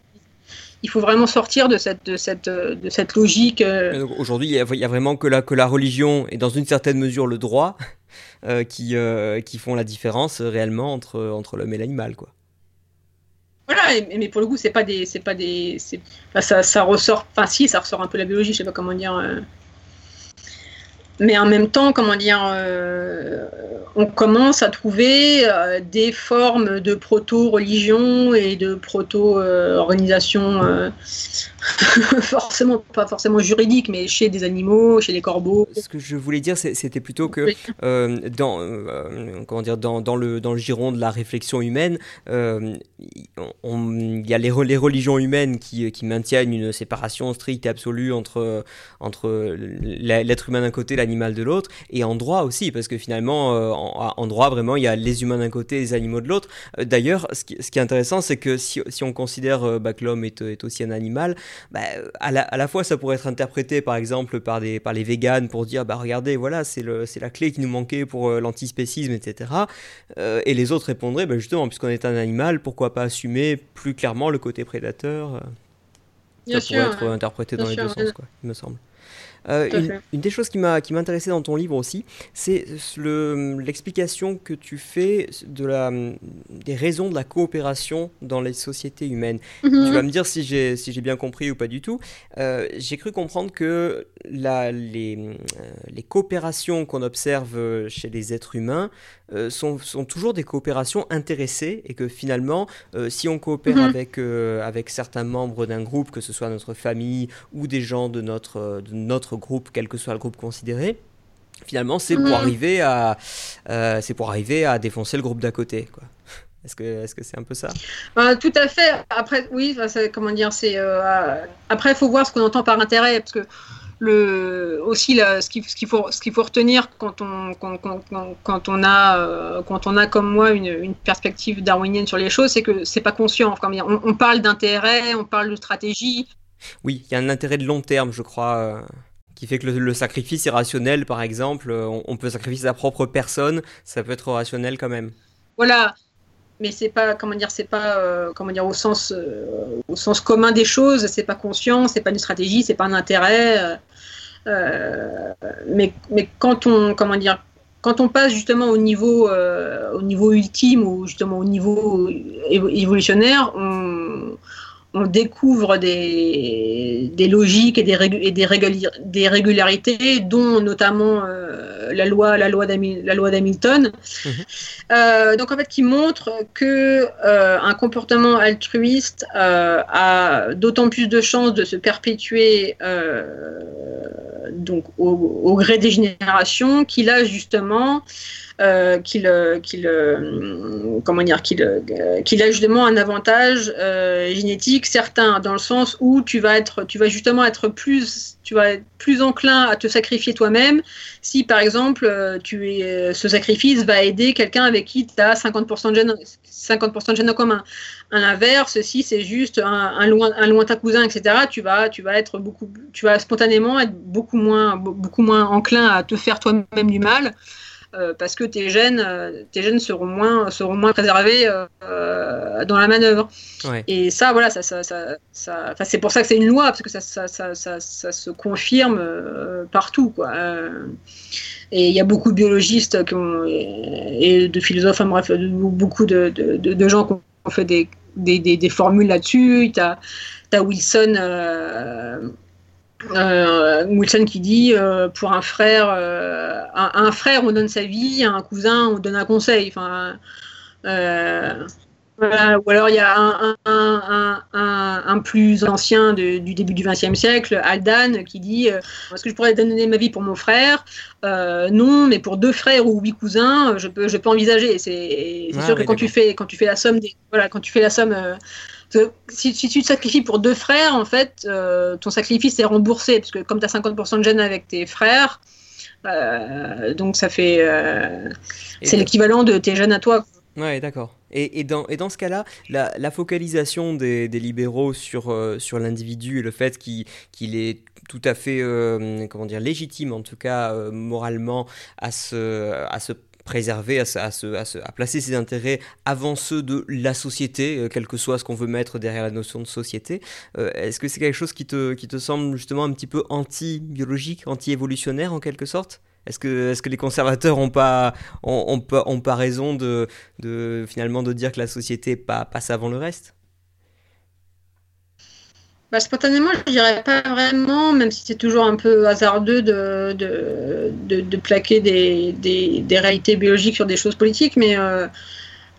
il faut vraiment sortir de cette, de cette, de cette logique. Euh. Aujourd'hui, il n'y a, vraiment que la, que la religion et dans une certaine mesure le droit qui, qui font la différence réellement entre, entre l'homme et l'animal, quoi. Voilà, mais pour le coup, c'est pas des, c'est pas des, ça, ça ressort, enfin si, ça ressort un peu la biologie, je sais pas comment dire mais en même temps, comment dire, euh, on commence à trouver euh, des formes de proto-religion et de proto-organisation, euh, [LAUGHS] forcément pas forcément juridique, mais chez des animaux, chez les corbeaux. Ce que je voulais dire, c'était plutôt que dans, comment dire, dans, dans, le, dans le giron de la réflexion humaine, il y a les, les religions humaines qui, qui, maintiennent une séparation stricte et absolue entre, entre l'être humain d'un côté, l'animal de l'autre, et en droit aussi, parce que finalement, euh, en, droit, vraiment, il y a les humains d'un côté et les animaux de l'autre. Euh, d'ailleurs, ce qui, est intéressant, c'est que si, on considère euh, bah, que l'homme est, aussi un animal, bah, à, la, fois, ça pourrait être interprété, par exemple, par, des, par les véganes pour dire, bah regardez, voilà, c'est la clé qui nous manquait pour l'antispécisme, etc. et les autres répondraient, bah, justement, puisqu'on est un animal, pourquoi pas assumer plus clairement le côté prédateur ça pourrait être interprété dans les deux sens, quoi, il me semble. Euh, une, des choses qui m'a qui m'intéressait dans ton livre aussi, c'est l'explication que tu fais de la, des raisons de la coopération dans les sociétés humaines. Mhm. Tu vas me dire si j'ai si bien compris ou pas du tout. Euh, j'ai cru comprendre que la, les, euh, les coopérations qu'on observe chez les êtres humains sont, sont, toujours des coopérations intéressées et que finalement, si on coopère mhm. avec, avec certains membres d'un groupe, que ce soit notre famille ou des gens de notre, de notre groupe, quel que soit le groupe considéré, finalement, c'est pour mhm. arriver à, euh, c'est pour arriver à défoncer le groupe d'à côté, quoi. [LAUGHS] Est-ce que, est-ce que c'est un peu ça? Bah, Tout à fait. Après, oui, comment dire, c'est euh, après, il faut voir ce qu'on entend par intérêt, parce que le aussi ce qu'il ce qu'il faut ce qu'il faut retenir quand on quand, quand, on a euh, quand on a comme moi une, une, perspective darwinienne sur les choses, c'est que c'est pas conscient. on, on, parle d'intérêt, on parle de stratégie. Oui, il y a un intérêt de long terme, je crois qui fait que le, sacrifice est rationnel, par exemple. Euh, on, peut sacrifier sa propre personne, ça peut être rationnel quand même. Voilà, mais c'est pas comment dire, c'est pas euh, comment dire au sens euh, au sens commun des choses. C'est pas conscient, c'est pas une stratégie, c'est pas un intérêt. mais mais quand on comment dire quand on passe justement au niveau, au niveau ultime ou justement au niveau évolutionnaire, on, on découvre des, logiques et des, régularités, dont notamment euh, la loi, la loi d'Hamilton. Mhm. Euh, donc en fait, qui montre que euh, un comportement altruiste a d'autant plus de chances de se perpétuer donc au, au, gré des générations qu'il a justement euh, qu'il euh, qu'il euh, comment dire qu'il qu'il a justement un avantage génétique certain dans le sens où tu vas être tu vas justement être plus tu vas être plus enclin à te sacrifier toi-même si par exemple tu es, ce sacrifice va aider quelqu'un avec qui tu as 50% de gènes 50% de gènes en commun. À l'inverse, si c'est juste un, un, loin, un lointain cousin, etc., tu vas, tu vas spontanément être beaucoup moins enclin à te faire toi-même du mal. Euh, parce que tes gènes, euh, tes gènes seront moins, seront moins préservés euh, dans la manœuvre. Et ça, voilà, ça, ça, ça, c'est pour ça que c'est une loi, parce que ça, ça, ça se confirme partout. Quoi. et il y a beaucoup de biologistes qui ont, et de philosophes, enfin, bref, beaucoup de, de, de, gens qui ont fait des, des, des, des formules là-dessus. Tu as, as, Wilson euh, Wilson qui dit euh, pour un frère, euh, un, frère on donne sa vie, un cousin on donne un conseil. Enfin, ou alors il y a un, un, un plus ancien du début du XXe siècle, Aldan, qui dit Est-ce que je pourrais donner ma vie pour mon frère? Non, mais pour deux frères ou huit cousins, je peux, je peux envisager. C'est sûr que quand tu, fais, quand tu fais la somme, des, voilà, quand tu fais la somme si, tu te sacrifies pour deux frères, en fait, euh, ton sacrifice est remboursé, parce que comme tu as 50% de gènes avec tes frères, euh, donc ça fait. Euh, c'est l'équivalent de tes gènes à toi. Ouais, d'accord. Et, et, dans, et dans ce cas-là, la, la, focalisation des, des libéraux sur, sur l'individu et le fait qu'il est tout à fait comment dire, légitime, en tout cas moralement, à se, à se préserver, à, à, à, placer ses intérêts avant ceux de la société, euh, quel que soit ce qu'on veut mettre derrière la notion de société. Euh, est-ce que c'est quelque chose qui te, qui te semble justement un petit peu anti-biologique, anti-évolutionnaire en quelque sorte? Est-ce que, est que les conservateurs n'ont pas, ont, ont, pas raison de, de, finalement de dire que la société passe avant le reste? Bah, spontanément, je dirais pas vraiment, même si c'est toujours un peu hasardeux de, de, de, plaquer des, des, des, réalités biologiques sur des choses politiques, mais euh,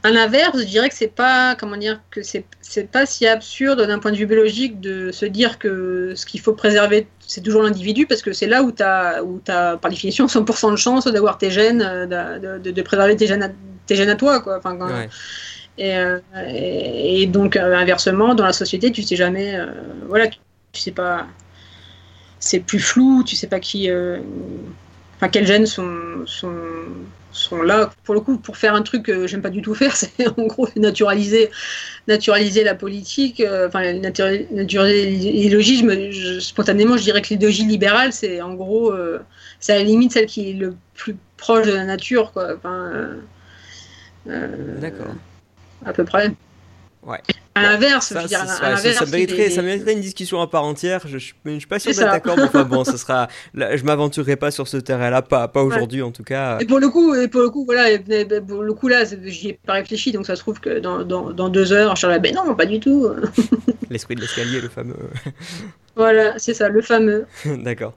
à l'inverse, je dirais que c'est pas, comment dire, que c'est, pas si absurde d'un point de vue biologique de se dire que ce qu'il faut préserver, c'est toujours l'individu, parce que c'est là où tu as, où as, par définition, 100% de chance d'avoir tes gènes, de, de, de préserver tes gènes, à, tes gènes à toi, quoi. Euh, et, et, donc, euh, inversement, dans la société, tu sais jamais, euh, voilà, tu, sais pas, c'est plus flou, tu sais pas qui, enfin, quels gènes sont, sont, sont là. Pour le coup, pour faire un truc que j'aime pas du tout faire, [LAUGHS] c'est en gros naturaliser, naturaliser la politique, enfin, naturaliser l'idéologie. spontanément, je dirais que l'idéologie libérale, c'est en gros, c'est à la limite celle qui est le plus proche de la nature, quoi. D'accord à peu près. Ouais. À l'inverse, ça, ça, mériterait, ça, mériterait, une discussion à part entière. Je, je, je suis pas sûr d'être d'accord, mais enfin bon, ça sera. [LAUGHS] je m'aventurerai pas sur ce terrain-là, pas, pas aujourd'hui en tout cas. Et pour le coup, et pour le coup, voilà, pour le coup là, j'y ai pas réfléchi, donc ça se trouve que dans, dans, dans deux heures, je serai là, ben non, pas du tout. [LAUGHS] L'esprit de l'escalier, le fameux. [LAUGHS] voilà, c'est ça, le fameux. d'accord.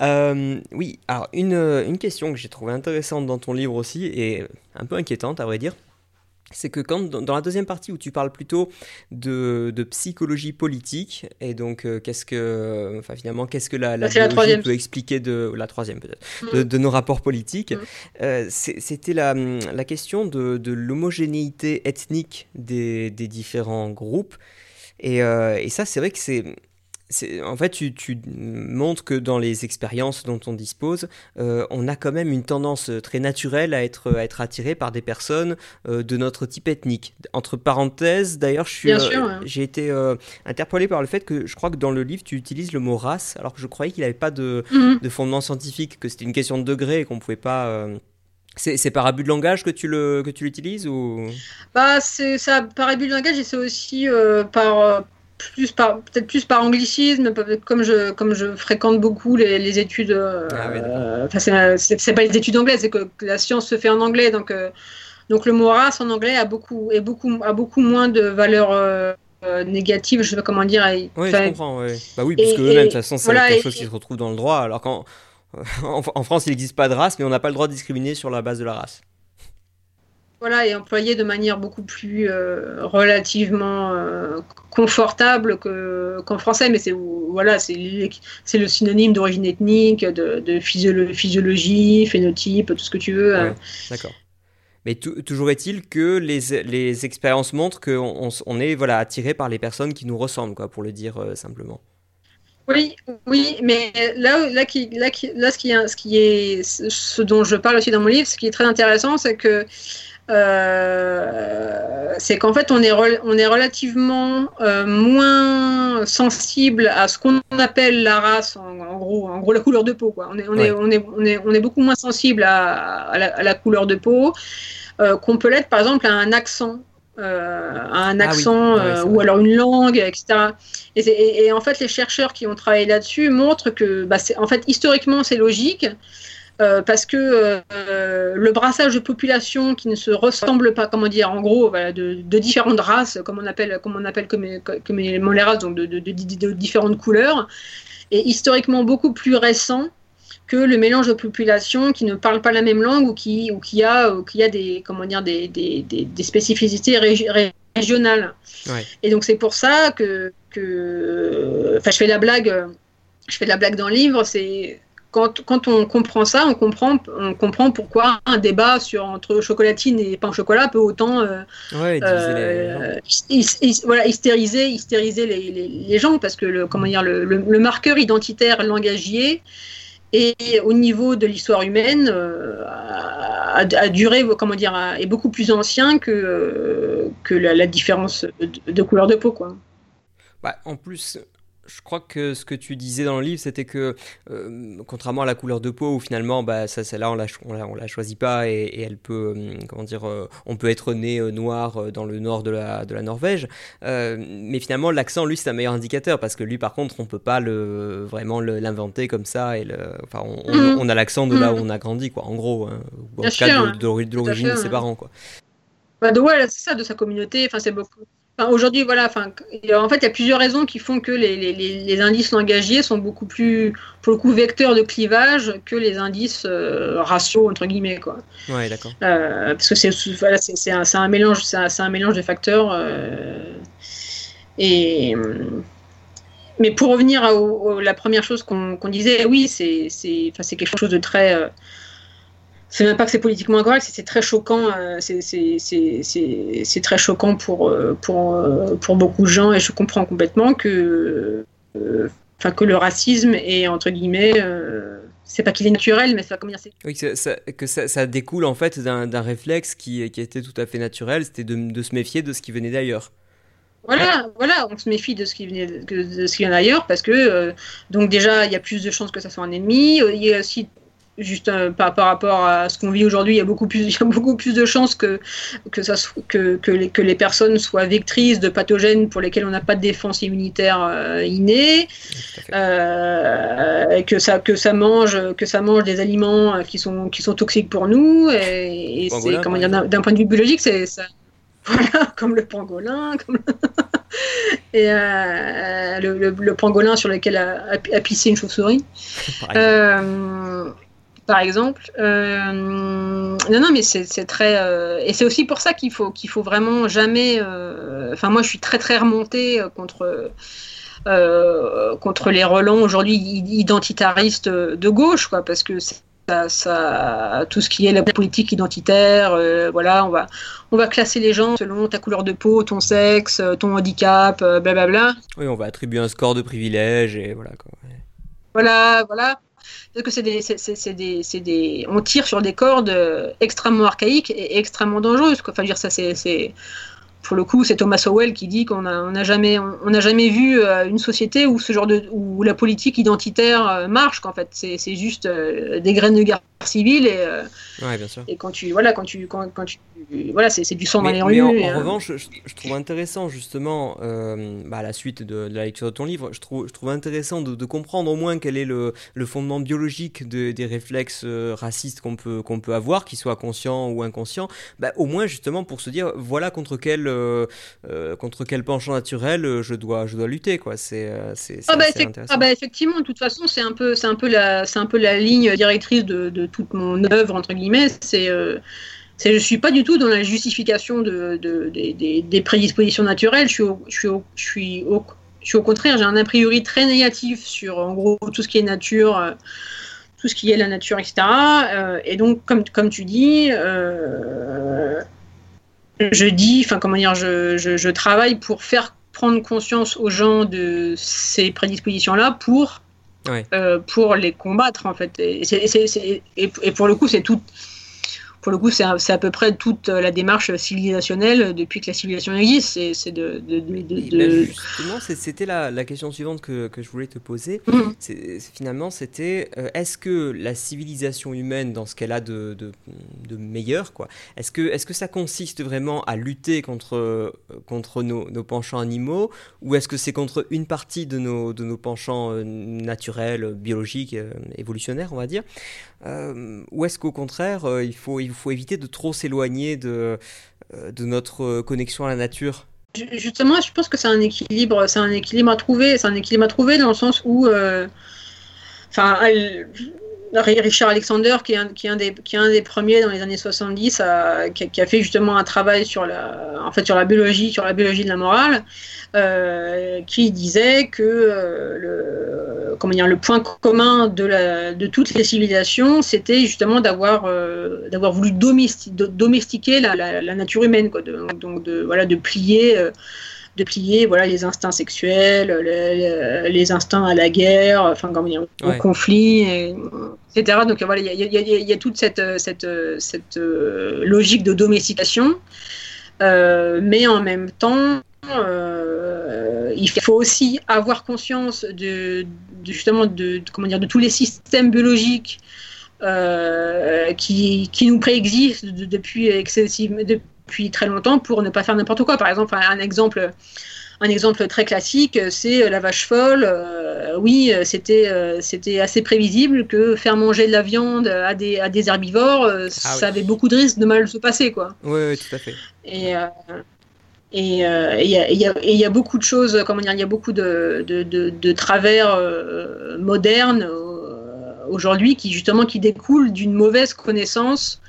Euh, oui, alors une, une question que j'ai trouvée intéressante dans ton livre aussi et un peu inquiétante à vrai dire c'est que quand dans la deuxième partie où tu parles plutôt de, de psychologie politique et donc euh, qu'est-ce que enfin finalement qu'est-ce que la, la biologie peut expliquer de la troisième peut-être mm. de, nos rapports politiques mm. euh, c'était la, la, question de, de l'homogénéité ethnique des, des, différents groupes et, euh, et ça c'est vrai que c'est en fait, tu, tu, montres que dans les expériences dont on dispose, euh, on a quand même une tendance très naturelle à être, à être attiré par des personnes euh, de notre type ethnique. Entre parenthèses, d'ailleurs, euh, j'ai été interpellé par le fait que je crois que dans le livre, tu utilises le mot race, alors que je croyais qu'il n'avait pas de, mhm. de, fondement scientifique, que c'était une question de degré et qu'on ne pouvait pas. C'est par abus de langage que tu le que tu l'utilises ou? Bah c'est ça par abus de langage et c'est aussi par plus par peut-être plus par anglicisme comme je comme je fréquente beaucoup les, les études euh, ah c'est pas les études anglaises c'est que, la science se fait en anglais donc euh, donc le mot race en anglais a beaucoup est beaucoup a beaucoup moins de valeur euh, négative je sais pas comment dire oui je comprends bah oui puisque eux-mêmes de toute façon c'est quelque chose qui se retrouve dans le droit alors qu'en [LAUGHS] en, France il n'existe pas de race mais on n'a pas le droit de discriminer sur la base de la race voilà, et employé de manière beaucoup plus euh, relativement euh, confortable qu'en français, mais c'est voilà, c'est le synonyme d'origine ethnique, de, de physiologie, phénotype, tout ce que tu veux. Hein. D'accord. Mais toujours est-il que les, les expériences montrent qu'on on est voilà, attiré par les personnes qui nous ressemblent, quoi, pour le dire euh, simplement. Oui, oui, mais là, là, qui, là, là ce, qui est, ce qui est, ce dont je parle aussi dans mon livre, ce qui est très intéressant, c'est que euh, c'est qu'en fait on est, on est relativement euh, moins sensible à ce qu'on appelle la race, en, gros, en gros la couleur de peau. Quoi. On, est, on, est, on, est, on, est, on est beaucoup moins sensible à, la, couleur de peau euh, qu'on peut l'être par exemple à un accent. à un ah accent ou alors une langue, etc. Et, et, en fait, les chercheurs qui ont travaillé là-dessus montrent que, bah, en fait, historiquement, c'est logique. Euh, parce que euh, le brassage de populations qui ne se ressemblent pas, comment dire, en gros, de, différentes races, comme on appelle, comme on appelle comme, comme les races, donc de, de, différentes couleurs, est historiquement beaucoup plus récent que le mélange de populations qui ne parlent pas la même langue ou qui, ou qui, a, ou qui a des, comment dire, des, des, des, spécificités régionales. Et donc c'est pour ça que, que, enfin, je fais la blague, je fais la blague dans le livre, c'est quand, on comprend ça, on comprend, on comprend pourquoi un débat sur, entre chocolatine et pain au chocolat peut autant euh, euh, voilà, hystériser, hystériser les, gens, parce que le, comment dire, le, marqueur identitaire langagier et au niveau de l'histoire humaine euh, a, duré, comment dire, est beaucoup plus ancien que, que la, différence de, couleur de peau. Quoi. Bah, en plus, je crois que ce que tu disais dans le livre, c'était que, euh, contrairement à la couleur de peau, où finalement, bah, ça, celle-là, on la, on, la, choisit pas et, elle peut, euh, comment dire, euh, on peut être né noir dans le nord de la, de la Norvège. mais finalement, l'accent, lui, c'est un meilleur indicateur parce que lui, par contre, on peut pas le, vraiment l'inventer comme ça. Et le, enfin, on, mm. a l'accent de là où mm. on a grandi, quoi, en gros. Hein, en tout cas, de, l'origine de ses parents, quoi. Bah, de, ouais, c'est ça, de sa communauté. Enfin, c'est beaucoup Aujourd'hui, voilà, enfin, en fait, il y a plusieurs raisons qui font que les, les, les, indices langagiers sont beaucoup plus, pour le coup, vecteurs de clivage que les indices euh, raciaux entre guillemets, quoi. Ouais, d'accord. Euh, parce que c'est voilà, un, un, mélange, un, un, mélange de facteurs. Euh, et mais pour revenir à la première chose qu'on disait, oui, c'est quelque chose de très c'est même pas que c'est politiquement incorrect, c'est très choquant. Euh, c'est très choquant pour, euh, pour, euh, pour beaucoup de gens et je comprends complètement que, enfin que le racisme est entre guillemets. c'est pas qu'il est naturel, mais ça comment dire Oui, que ça, ça, découle en fait d'un réflexe qui, qui, était tout à fait naturel, c'était de, de, se méfier de ce qui venait d'ailleurs. Voilà, voilà, on se méfie de ce qui venait de, ce qui vient d'ailleurs parce que donc déjà il y a plus de chances que ça soit un ennemi. Il y a aussi juste euh, par, rapport à ce qu'on vit aujourd'hui, il y a beaucoup plus, [LAUGHS] il y a beaucoup plus de chances que, que, ça, que, que, les, que les personnes soient vectrices de pathogènes pour lesquels on n'a pas de défense immunitaire euh, innée, euh, que, ça, que, ça mange, que ça mange des aliments qui sont, qui sont toxiques pour nous. Et, c'est, comment dire, d'un, point de vue biologique, c'est ça. [LAUGHS] Voilà, comme le pangolin. Comme... [LAUGHS] et le, le, pangolin sur lequel a, a, pissé une chauve-souris par exemple. Euh, non, non, mais c'est très. Euh, et c'est aussi pour ça qu'il faut, qu'il faut vraiment jamais. Euh, enfin, moi, je suis très, très remontée contre. contre les relents aujourd'hui identitaristes de gauche, quoi, parce que ça, ça, tout ce qui est la politique identitaire, voilà, on va, on va classer les gens selon ta couleur de peau, ton sexe, ton handicap, blablabla. Oui, on va attribuer un score de privilège et voilà. Quoi. Voilà, voilà que c'est des, c'est, des, des, on tire sur des cordes euh, extrêmement archaïques et extrêmement dangereuses. Enfin, dire ça, c'est, pour le coup, c'est Thomas Sowell qui dit qu'on n'a on jamais, on, jamais vu euh, une société où ce genre de, où la politique identitaire euh, marche. Qu'en fait, c'est, juste des graines de guerre civile et, bien sûr. et quand tu, voilà, quand tu, quand, quand tu voilà, c'est du sang dans les rues. Mais en, revanche, je, trouve intéressant justement, euh, bah, à la suite de, la lecture de ton livre, je trouve, je trouve intéressant de, comprendre au moins quel est le, le fondement biologique des réflexes euh, racistes qu'on peut, qu'on peut avoir, qu'ils soient conscients ou inconscients. Bah, au moins justement pour se dire, voilà contre quel, euh, contre quel penchant naturel je dois, je dois lutter. Quoi. C'est, c'est, ah, bah, ah bah, effectivement, de toute façon, c'est un peu, c'est un peu la, c'est un peu la ligne directrice de, de toute mon œuvre entre guillemets. C'est je ne suis pas du tout dans la justification de, des, prédispositions naturelles. Je suis, au, je, suis je suis au contraire, j'ai un a priori très négatif sur en gros tout ce qui est nature, euh, tout ce qui est la nature, etc. Euh, et donc, comme, comme tu dis, euh, je dis, enfin comment dire, je, je, travaille pour faire prendre conscience aux gens de ces prédispositions-là pour, pour les combattre en fait. Et pour le coup, c'est tout pour le coup, c'est à, peu près toute la démarche civilisationnelle depuis que la civilisation existe. C'est de, ben, justement, c'était la, question suivante que, je voulais te poser. Mhm. Finalement, c'était euh, est-ce que la civilisation humaine, dans ce qu'elle a de, meilleur, quoi, est-ce que, est que ça consiste vraiment à lutter contre, contre nos, penchants animaux ou est-ce que c'est contre une partie de nos, de nos penchants euh, naturels, biologiques, euh, évolutionnaires, on va dire? Ou est-ce qu'au contraire, il faut, il faut éviter de trop s'éloigner de, euh, de notre connexion à la nature? Justement, je pense que c'est un équilibre, c'est un équilibre à trouver, c'est un équilibre à trouver dans le sens où, euh, enfin, Richard Alexander, qui est, un, qui, est un des, qui est un des premiers dans les années 70, qui, a, fait justement un travail sur la, en fait, sur la biologie, sur la biologie de la morale, euh, qui disait que euh, le, comment dire, le point commun de, la, de toutes les civilisations, c'était justement d'avoir euh, d'avoir voulu domestiquer la, la, nature humaine, quoi, donc de, voilà, de plier de plier voilà, les instincts sexuels, les, instincts à la guerre, enfin, au conflit, Donc voilà, il y, a toute cette, cette, cette euh, logique de domestication, euh, mais en même temps, euh, il faut aussi avoir conscience de, justement de, comment dire de tous les systèmes biologiques qui, qui, nous préexistent depuis depuis très longtemps pour ne pas faire n'importe quoi. Par exemple, un exemple un exemple très classique, c'est la vache folle. Euh, oui, c'était euh, c'était assez prévisible que faire manger de la viande à des, à des herbivores, euh, ah ça avait beaucoup de risques de mal se passer, quoi. Oui, oui tout à fait. Et et il y, y, a beaucoup de choses, comment dire, il y a beaucoup de, de, de, de travers modernes aujourd'hui qui justement qui découlent d'une mauvaise connaissance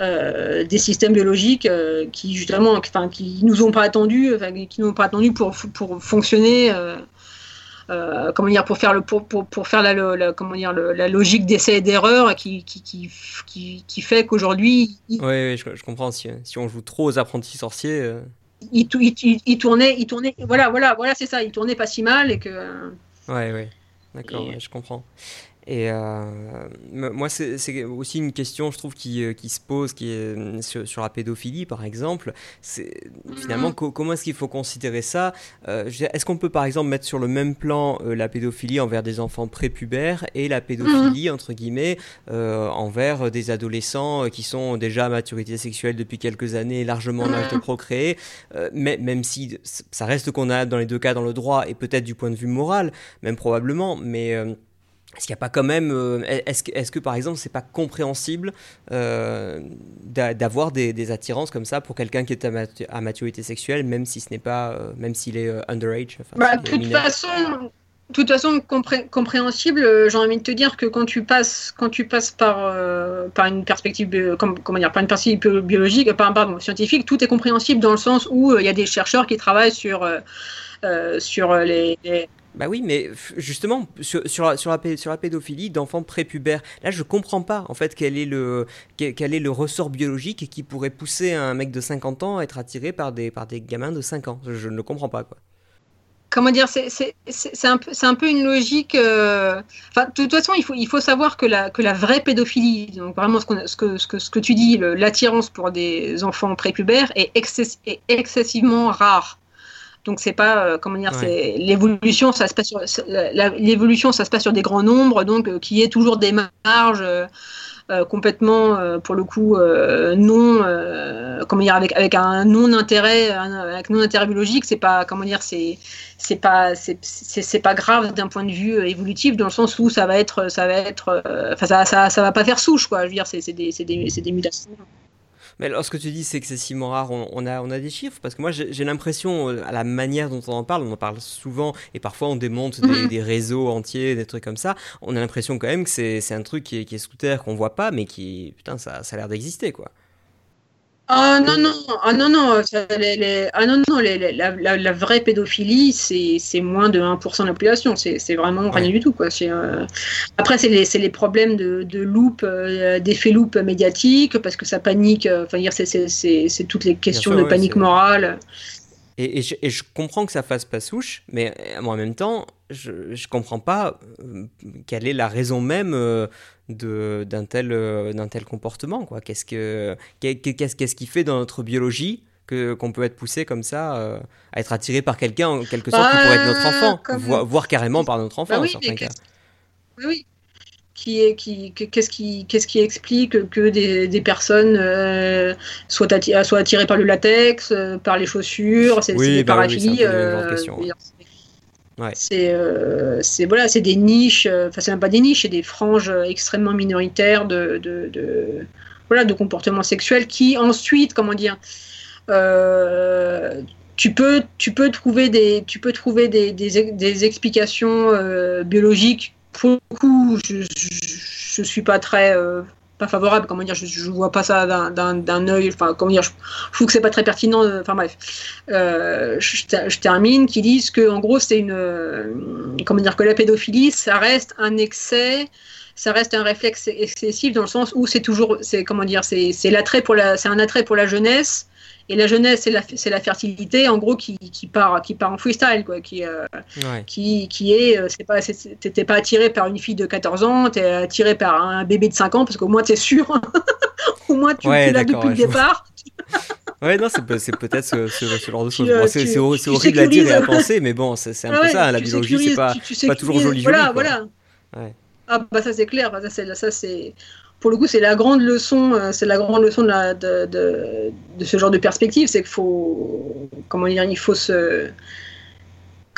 euh, des systèmes biologiques euh, qui justement, enfin, qui nous ont pas attendu, qui nous ont pas attendu pour, pour fonctionner. Euh, comment dire pour faire le pour, pour, pour faire la, comment dire la logique d'essai et d'erreur qui qui, qui, qui, fait qu'aujourd'hui oui, oui je, comprends si, si on joue trop aux apprentis sorciers il, il, il, tournait il tournait voilà voilà voilà c'est ça il tournait pas si mal et que ouais ouais d'accord je comprends et euh, moi, c'est aussi une question, je trouve, qui, euh, qui se pose qui est euh, sur, la pédophilie, par exemple. C'est finalement comment est-ce qu'il faut considérer ça? Est-ce qu'on peut, par exemple, mettre sur le même plan la pédophilie envers des enfants prépubères et la pédophilie, mhm. entre guillemets, envers des adolescents qui sont déjà à maturité sexuelle depuis quelques années, largement en âge de mhm. procréer, mais, même si ça reste qu'on a dans les deux cas dans le droit et peut-être du point de vue moral, même probablement, mais est-ce qu'il n'y a pas quand même. Euh, est-ce que, est que, par exemple, c'est pas compréhensible euh, d'avoir des, attirances comme ça pour quelqu'un qui est à, maturité sexuelle, même si ce n'est pas. Euh, même s'il est underage bah, De toute façon. toute façon, compréhensible, j'ai envie de te dire que quand tu passes, quand tu passes par, par une perspective, comment dire, par une perspective biologique, pardon, scientifique, tout est compréhensible dans le sens où il y a des chercheurs qui travaillent sur, sur les bah oui, mais justement, sur, sur, la, sur, la, pédophilie d'enfants prépubères, là je comprends pas en fait quel est, le, quel est le ressort biologique qui pourrait pousser un mec de 50 ans à être attiré par des, par des gamins de 5 ans. Je, ne le comprends pas quoi. Comment dire, c'est un, un, peu une logique. Euh, de toute façon, il faut, il faut savoir que la, que la vraie pédophilie, donc vraiment ce, ce, que, ce, que, ce que tu dis, l'attirance pour des enfants prépubères, est, est excessivement rare. Donc c'est pas euh, comment dire, c'est l'évolution, ça se passe sur l'évolution, ça se passe sur des grands nombres, donc euh, qui est toujours des marges euh, complètement pour le coup non, comment dire, avec avec un non intérêt, avec non intérêt biologique, c'est pas comment dire, c'est c'est pas c'est pas grave d'un point de vue évolutif dans le sens où ça va être ça va être, enfin ça, ça, ça va pas faire souche quoi. Je veux dire c'est des c'est des, des mutations. Mais lorsque tu dis c'est excessivement rare, on, a, on a des chiffres Parce que moi, j'ai l'impression, euh, à la manière dont on en parle, on en parle souvent, et parfois on démonte des, mhm. réseaux entiers, des trucs comme ça, on a l'impression quand même que c'est un truc qui est, qui est sous terre, qu'on voit pas, mais qui, putain, ça, ça a l'air d'exister, quoi. Ah non, non, ah non, non, les, ah non, non les, la, la, vraie pédophilie, c'est moins de 1% de la population, c'est vraiment rien du tout. Quoi. Euh... Après, c'est les, les, problèmes de, de loop, euh, d'effet loop médiatique, parce que ça panique, euh, enfin, c'est toutes les questions de panique morale. Et, et, je, et, je, comprends que ça fasse pas souche, mais en même temps, je ne comprends pas quelle est la raison même d'un tel, euh, d'un tel comportement quoi. Qu'est-ce que qu'est-ce qu'est-ce qui fait dans notre biologie que qu'on peut être poussé comme ça euh, à être attiré par quelqu'un en quelque sorte qui pourrait être notre enfant, voire, carrément par notre enfant bah oui, dans certains cas. Oui, qui est qui qu'est-ce qui qu'est-ce qui explique que des, des personnes euh, soient, attirées, soient attirées par le latex, par les chaussures, c'est oui, bah C'est euh, c'est voilà, c'est des niches, euh, enfin c'est même pas des niches, c'est des franges extrêmement minoritaires de, de, voilà de comportements sexuels qui ensuite, comment dire, euh, tu peux tu peux trouver des tu peux trouver des, des, explications biologiques. Pour le coup, je, je, suis pas très pas favorable, comment dire, je, je vois pas ça d'un œil, enfin, comment dire, je, trouve que c'est pas très pertinent, euh, enfin bref. Euh, je, termine, qui disent que, en gros, c'est une, euh, comment dire, que la pédophilie, ça reste un excès, ça reste un réflexe excessif dans le sens où c'est toujours, c'est, comment dire, c'est l'attrait pour la, c'est un attrait pour la jeunesse, et la jeunesse, c'est la, fertilité, en gros, qui, qui, part, qui part en freestyle, quoi, qui, euh, qui, qui est, euh, c'est pas, t'étais pas attiré par une fille de 14 ans, t'es attiré par un bébé de 5 ans, parce qu'au moins t'es sûr, [LAUGHS] au moins tu, l'as depuis le départ. Ouais, non, c'est peut-être ce, genre de choses. c'est horrible à dire et à penser, mais bon, c'est un peu ça, hein, la biologie, c'est pas, pas toujours joli. Voilà, voilà. Ah, bah ça, c'est clair. Ça, c'est. Pour le coup, c'est la grande leçon, euh, c'est la grande leçon de, ce genre de perspective, c'est qu'il faut, comment dire, il faut se,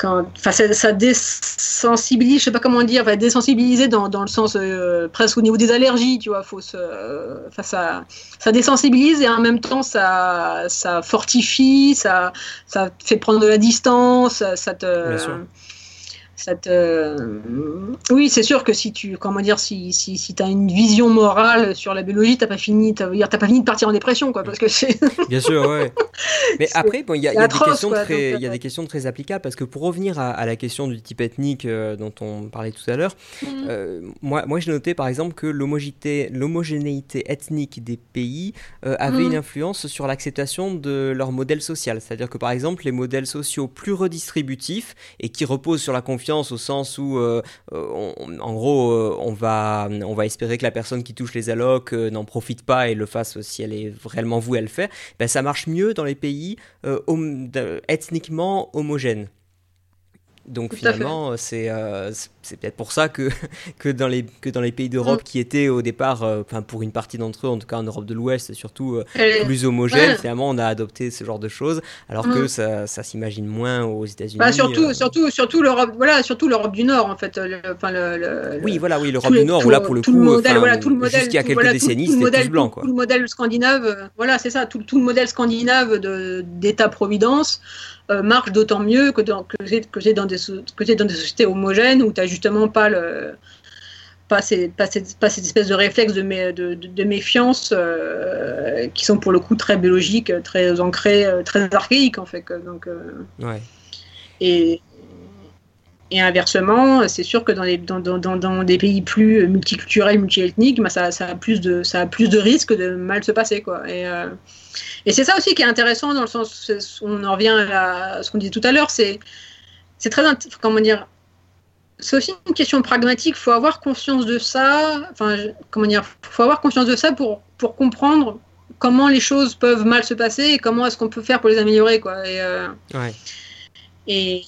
enfin, ça, désensibilise, je sais pas comment dire, enfin, désensibiliser dans, dans le sens euh, presque au niveau des allergies, tu vois, faut se, enfin, ça, ça désensibilise et en même temps ça, ça fortifie, ça, ça fait prendre de la distance, ça te, oui, c'est sûr que si tu, comment dire, si, si, si as une vision morale sur la biologie, t'as pas fini, t'as pas fini de partir en dépression, quoi, parce que c'est. [LAUGHS] Bien sûr, ouais. Mais après, il y, a, des questions très, il y a des questions très applicables parce que pour revenir à, la question du type ethnique euh, dont on parlait tout à l'heure, euh, moi, moi, j'ai noté par exemple que l'homogénéité ethnique des pays euh, avait une influence sur l'acceptation de leur modèle social. C'est-à-dire que par exemple, les modèles sociaux plus redistributifs et qui reposent sur la confiance au sens où, euh, euh, en gros, euh, on, va, on va espérer que la personne qui touche les allocs n'en profite pas et le fasse si elle est réellement vouée à le faire, ben, ça marche mieux dans les pays ethniquement homogènes. Donc finalement, c'est c'est peut-être pour ça que, [LAUGHS] que, dans les, que dans les pays d'Europe mm. qui étaient au départ, euh, pour une partie d'entre eux, en tout cas en Europe de l'Ouest, surtout euh, plus homogène, finalement on a adopté ce genre de choses, alors que mm. ça, ça s'imagine moins aux États-Unis. Bah, surtout, euh. surtout, surtout l'Europe, voilà, surtout l'Europe du Nord en fait. Le, le, oui, voilà, oui, l'Europe du Nord, où là pour le coup, le modèle, voilà, tout le modèle, quelques voilà, décennies, c'était tous blanc, quoi. Tout le modèle scandinave, voilà, c'est ça, tout, tout, le modèle scandinave d'État-providence. Marche d'autant mieux que dans, que, que dans, des, que dans des sociétés homogènes où tu as justement pas le pas, ces, pas, cette, pas cette espèce de réflexe de, de, de, méfiance euh, qui sont pour le coup très biologiques, très ancrés, euh, très archaïques en fait. Donc, euh, ouais. et, et inversement, c'est sûr que dans, des pays plus multiculturels, multiethniques, bah ça, a plus de, risques de mal se passer. Quoi. Et, c'est ça aussi qui est intéressant dans le sens, on en revient à, ce qu'on disait tout à l'heure, c'est, très, comment dire, c'est aussi une question pragmatique. Il faut avoir conscience de ça. Comment dire faut avoir conscience de ça pour, comprendre comment les choses peuvent mal se passer et comment est-ce qu'on peut faire pour les améliorer. Euh. Et,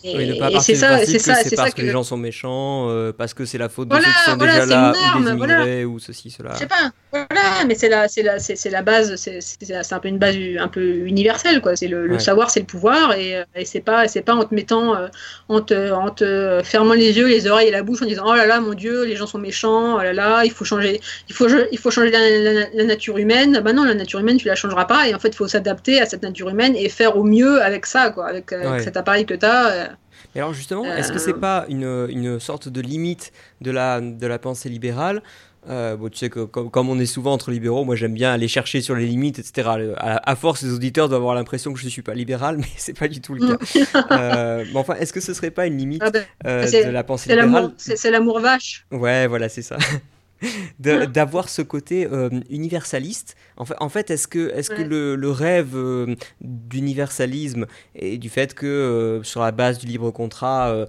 c'est ça, c'est ça, c'est parce que, les gens sont méchants, euh, parce que c'est la faute de ceux qui sont déjà là, ou des immigrés, ou ceci, cela. Je sais pas. Voilà, mais c'est la, c'est la, c'est la base, c'est un peu une base un peu universelle, quoi. C'est le, savoir, c'est le pouvoir, et, et c'est pas, c'est pas en te mettant, euh, en te, en te fermant les yeux, les oreilles et la bouche en disant oh là là, mon Dieu, les gens sont méchants, oh là là, il faut changer, il faut, il faut changer la, nature humaine. Bah non, la nature humaine, tu la changeras pas, et en fait, il faut s'adapter à cette nature humaine et faire au mieux avec ça, quoi, avec, avec cet appareil que tu as. Euh, et alors justement, est-ce que c'est euh, pas une, une, sorte de limite de la, de la pensée libérale euh, bon, tu sais que comme, on est souvent entre libéraux, moi j'aime bien aller chercher sur les limites, etc. À, force, les auditeurs doivent avoir l'impression que je ne suis pas libéral, [LAUGHS] mais c'est pas du tout le cas. [LAUGHS] euh, mais enfin, est-ce que ce serait pas une limite ah ben, de la pensée libérale? C'est l'amour vache. Ouais, voilà, c'est ça. [LAUGHS] [LAUGHS] d'avoir ce côté euh, universaliste. En fait, en fait est-ce que, est que le, le, rêve euh, d'universalisme et du fait que euh, sur la base du libre contrat,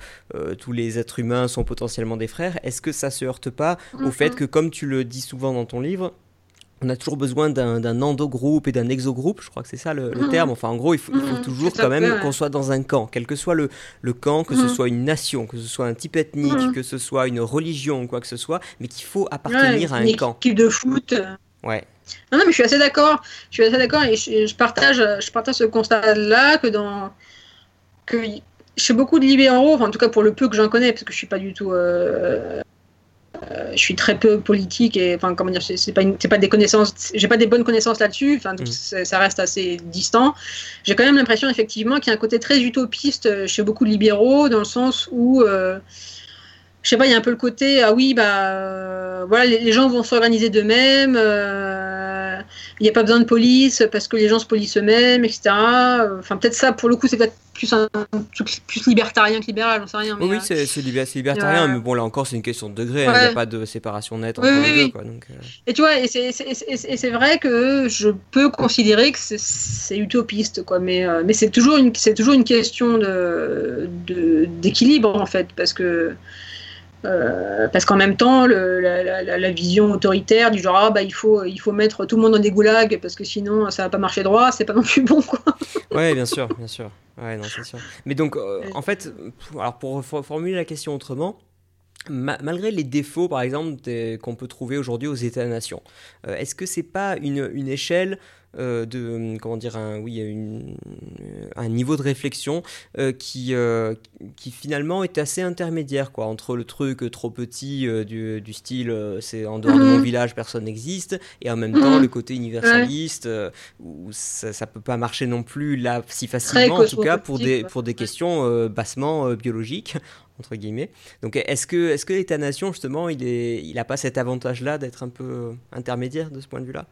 tous les êtres humains sont potentiellement des frères, est-ce que ça se heurte pas au fait que, comme tu le dis souvent dans ton livre, on a toujours besoin d'un endogroupe et d'un exogroupe, je crois que c'est ça le, mhm. terme. Enfin, en gros, il faut, mhm. toujours quand même qu'on soit dans un camp, quel que soit le, le camp, que ce mhm. soit une nation, que ce soit un type ethnique, que ce soit une religion, quoi que ce soit, mais qu'il faut appartenir à un camp. Équipe de foot. Ouais. Non, non, mais je suis assez d'accord. Je suis assez d'accord et je, partage, je partage ce constat-là que dans que chez beaucoup de libéraux, enfin, en tout cas pour le peu que j'en connais, parce que je suis pas du tout euh, je suis très peu politique et enfin comment dire c'est pas c'est pas des connaissances j'ai pas des bonnes connaissances là-dessus enfin mm. ça reste assez distant j'ai quand même l'impression effectivement qu'il y a un côté très utopiste euh, chez beaucoup de libéraux dans le sens où euh, je sais pas il y a un peu le côté ah oui bah voilà les, gens vont s'organiser d'eux-mêmes il n'y a pas besoin de police parce que les gens se policent eux-mêmes etc enfin peut-être ça pour le coup c'est peut-être plus un plus libertarien que libéral, j'en sais rien. oui, euh, c'est libertarien, mais bon, là encore, c'est une question de degré, hein, il n'y a pas de séparation nette entre les deux. Quoi, donc, euh. Et tu vois, et c'est vrai que je peux considérer que c'est utopiste, quoi, mais, euh, mais c'est toujours, une, toujours une question d'équilibre, de, en fait, parce que Euh, parce qu'en même temps, le, la, la, la, vision autoritaire du genre ah, bah il faut il faut mettre tout le monde dans des goulags parce que sinon ça va pas marcher droit, c'est pas non plus bon quoi. Ouais, bien sûr, bien sûr. Ouais, non, c'est sûr. Mais donc euh, en fait, alors pour formuler la question autrement, malgré les défauts, par exemple, qu'on peut trouver aujourd'hui aux États-nations, euh, est-ce que c'est pas une, une échelle euh, de comment dire un oui une, un niveau de réflexion euh, qui qui finalement est assez intermédiaire quoi entre le truc trop petit du, du, style c'est en dehors de mon mhm. village personne n'existe et en même temps mhm. le côté universaliste où ça, ça peut pas marcher non plus là si facilement en tout cas pour des pour des questions bassement biologiques [LAUGHS] entre guillemets. Donc est-ce que, est-ce que l'État-nation, justement, il n'a il pas cet avantage-là d'être un peu intermédiaire de ce point de vue-là?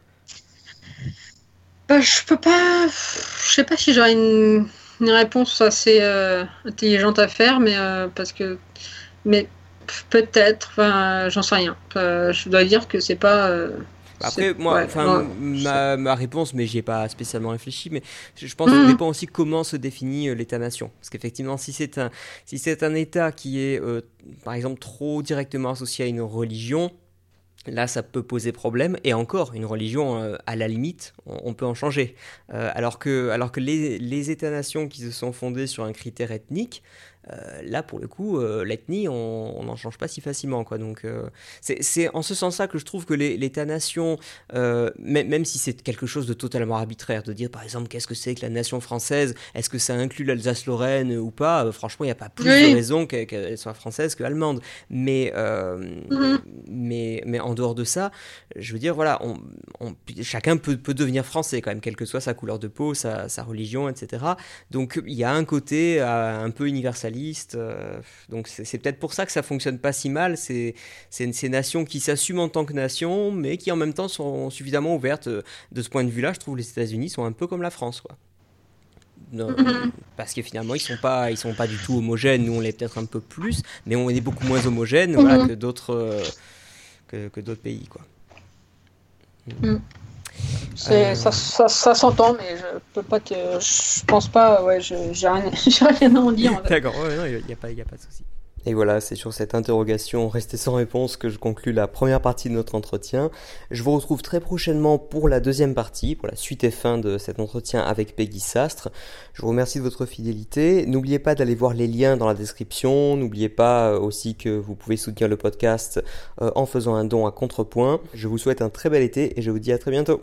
Bah, Je peux pas... Je sais pas si j'aurais une, une, réponse assez euh, intelligente à faire, mais euh, parce que... Mais peut-être, enfin, j'en sais rien. je dois dire que c'est pas... Euh, après, moi, enfin, ma, ma, réponse, mais j'y ai pas spécialement réfléchi, mais je pense que ça mmh. dépend aussi comment se définit euh, l'État-nation. Parce qu'effectivement, si c'est un, si c'est un État qui est, euh, par exemple, trop directement associé à une religion, Là, ça peut poser problème. Et encore, une religion, euh, à la limite, on, peut en changer. alors que, alors que les États-nations qui se sont fondés sur un critère ethnique, euh, là, pour le coup, euh, l'ethnie, on n'en change pas si facilement. Quoi. Donc, euh, c'est en ce sens-là que je trouve que l'État-nation, même si c'est quelque chose de totalement arbitraire, de dire par exemple qu'est-ce que c'est que la nation française, est-ce que ça inclut l'Alsace-Lorraine ou pas, franchement, il n'y a pas plus de raison qu'elle soit française que allemande. Mais, mm-hmm. mais, mais en dehors de ça, je veux dire, voilà, on, chacun peut, peut, devenir français quand même, quelle que soit sa couleur de peau, sa, sa religion, etc. Donc, il y a un côté un peu universaliste euh, donc c'est peut-être pour ça que ça fonctionne pas si mal. C'est ces nations qui s'assument en tant que nation, mais qui en même temps sont suffisamment ouvertes. Euh, de ce point de vue-là, je trouve les États-Unis sont un peu comme la France, quoi. Mm-hmm. [LAUGHS] parce que finalement ils sont pas ils sont pas du tout homogènes nous on l'est peut-être un peu plus mais on est beaucoup moins homogène mm-hmm. que d'autres euh, que, d'autres pays quoi mm. Euh, ça, ça, ça s'entend, mais je peux pas te. Je pense pas, ouais, j'ai rien, [LAUGHS] rien à en dire. D'accord, il n'y a, pas, a pas de souci. Et voilà, c'est sur cette interrogation restée sans réponse que je conclus la première partie de notre entretien. Je vous retrouve très prochainement pour la deuxième partie, pour la suite et fin de cet entretien avec Peggy Sastre. Je vous remercie de votre fidélité. N'oubliez pas d'aller voir les liens dans la description. N'oubliez pas euh, aussi que vous pouvez soutenir le podcast euh, en faisant un don à contrepoint. Je vous souhaite un très bel été et je vous dis à très bientôt.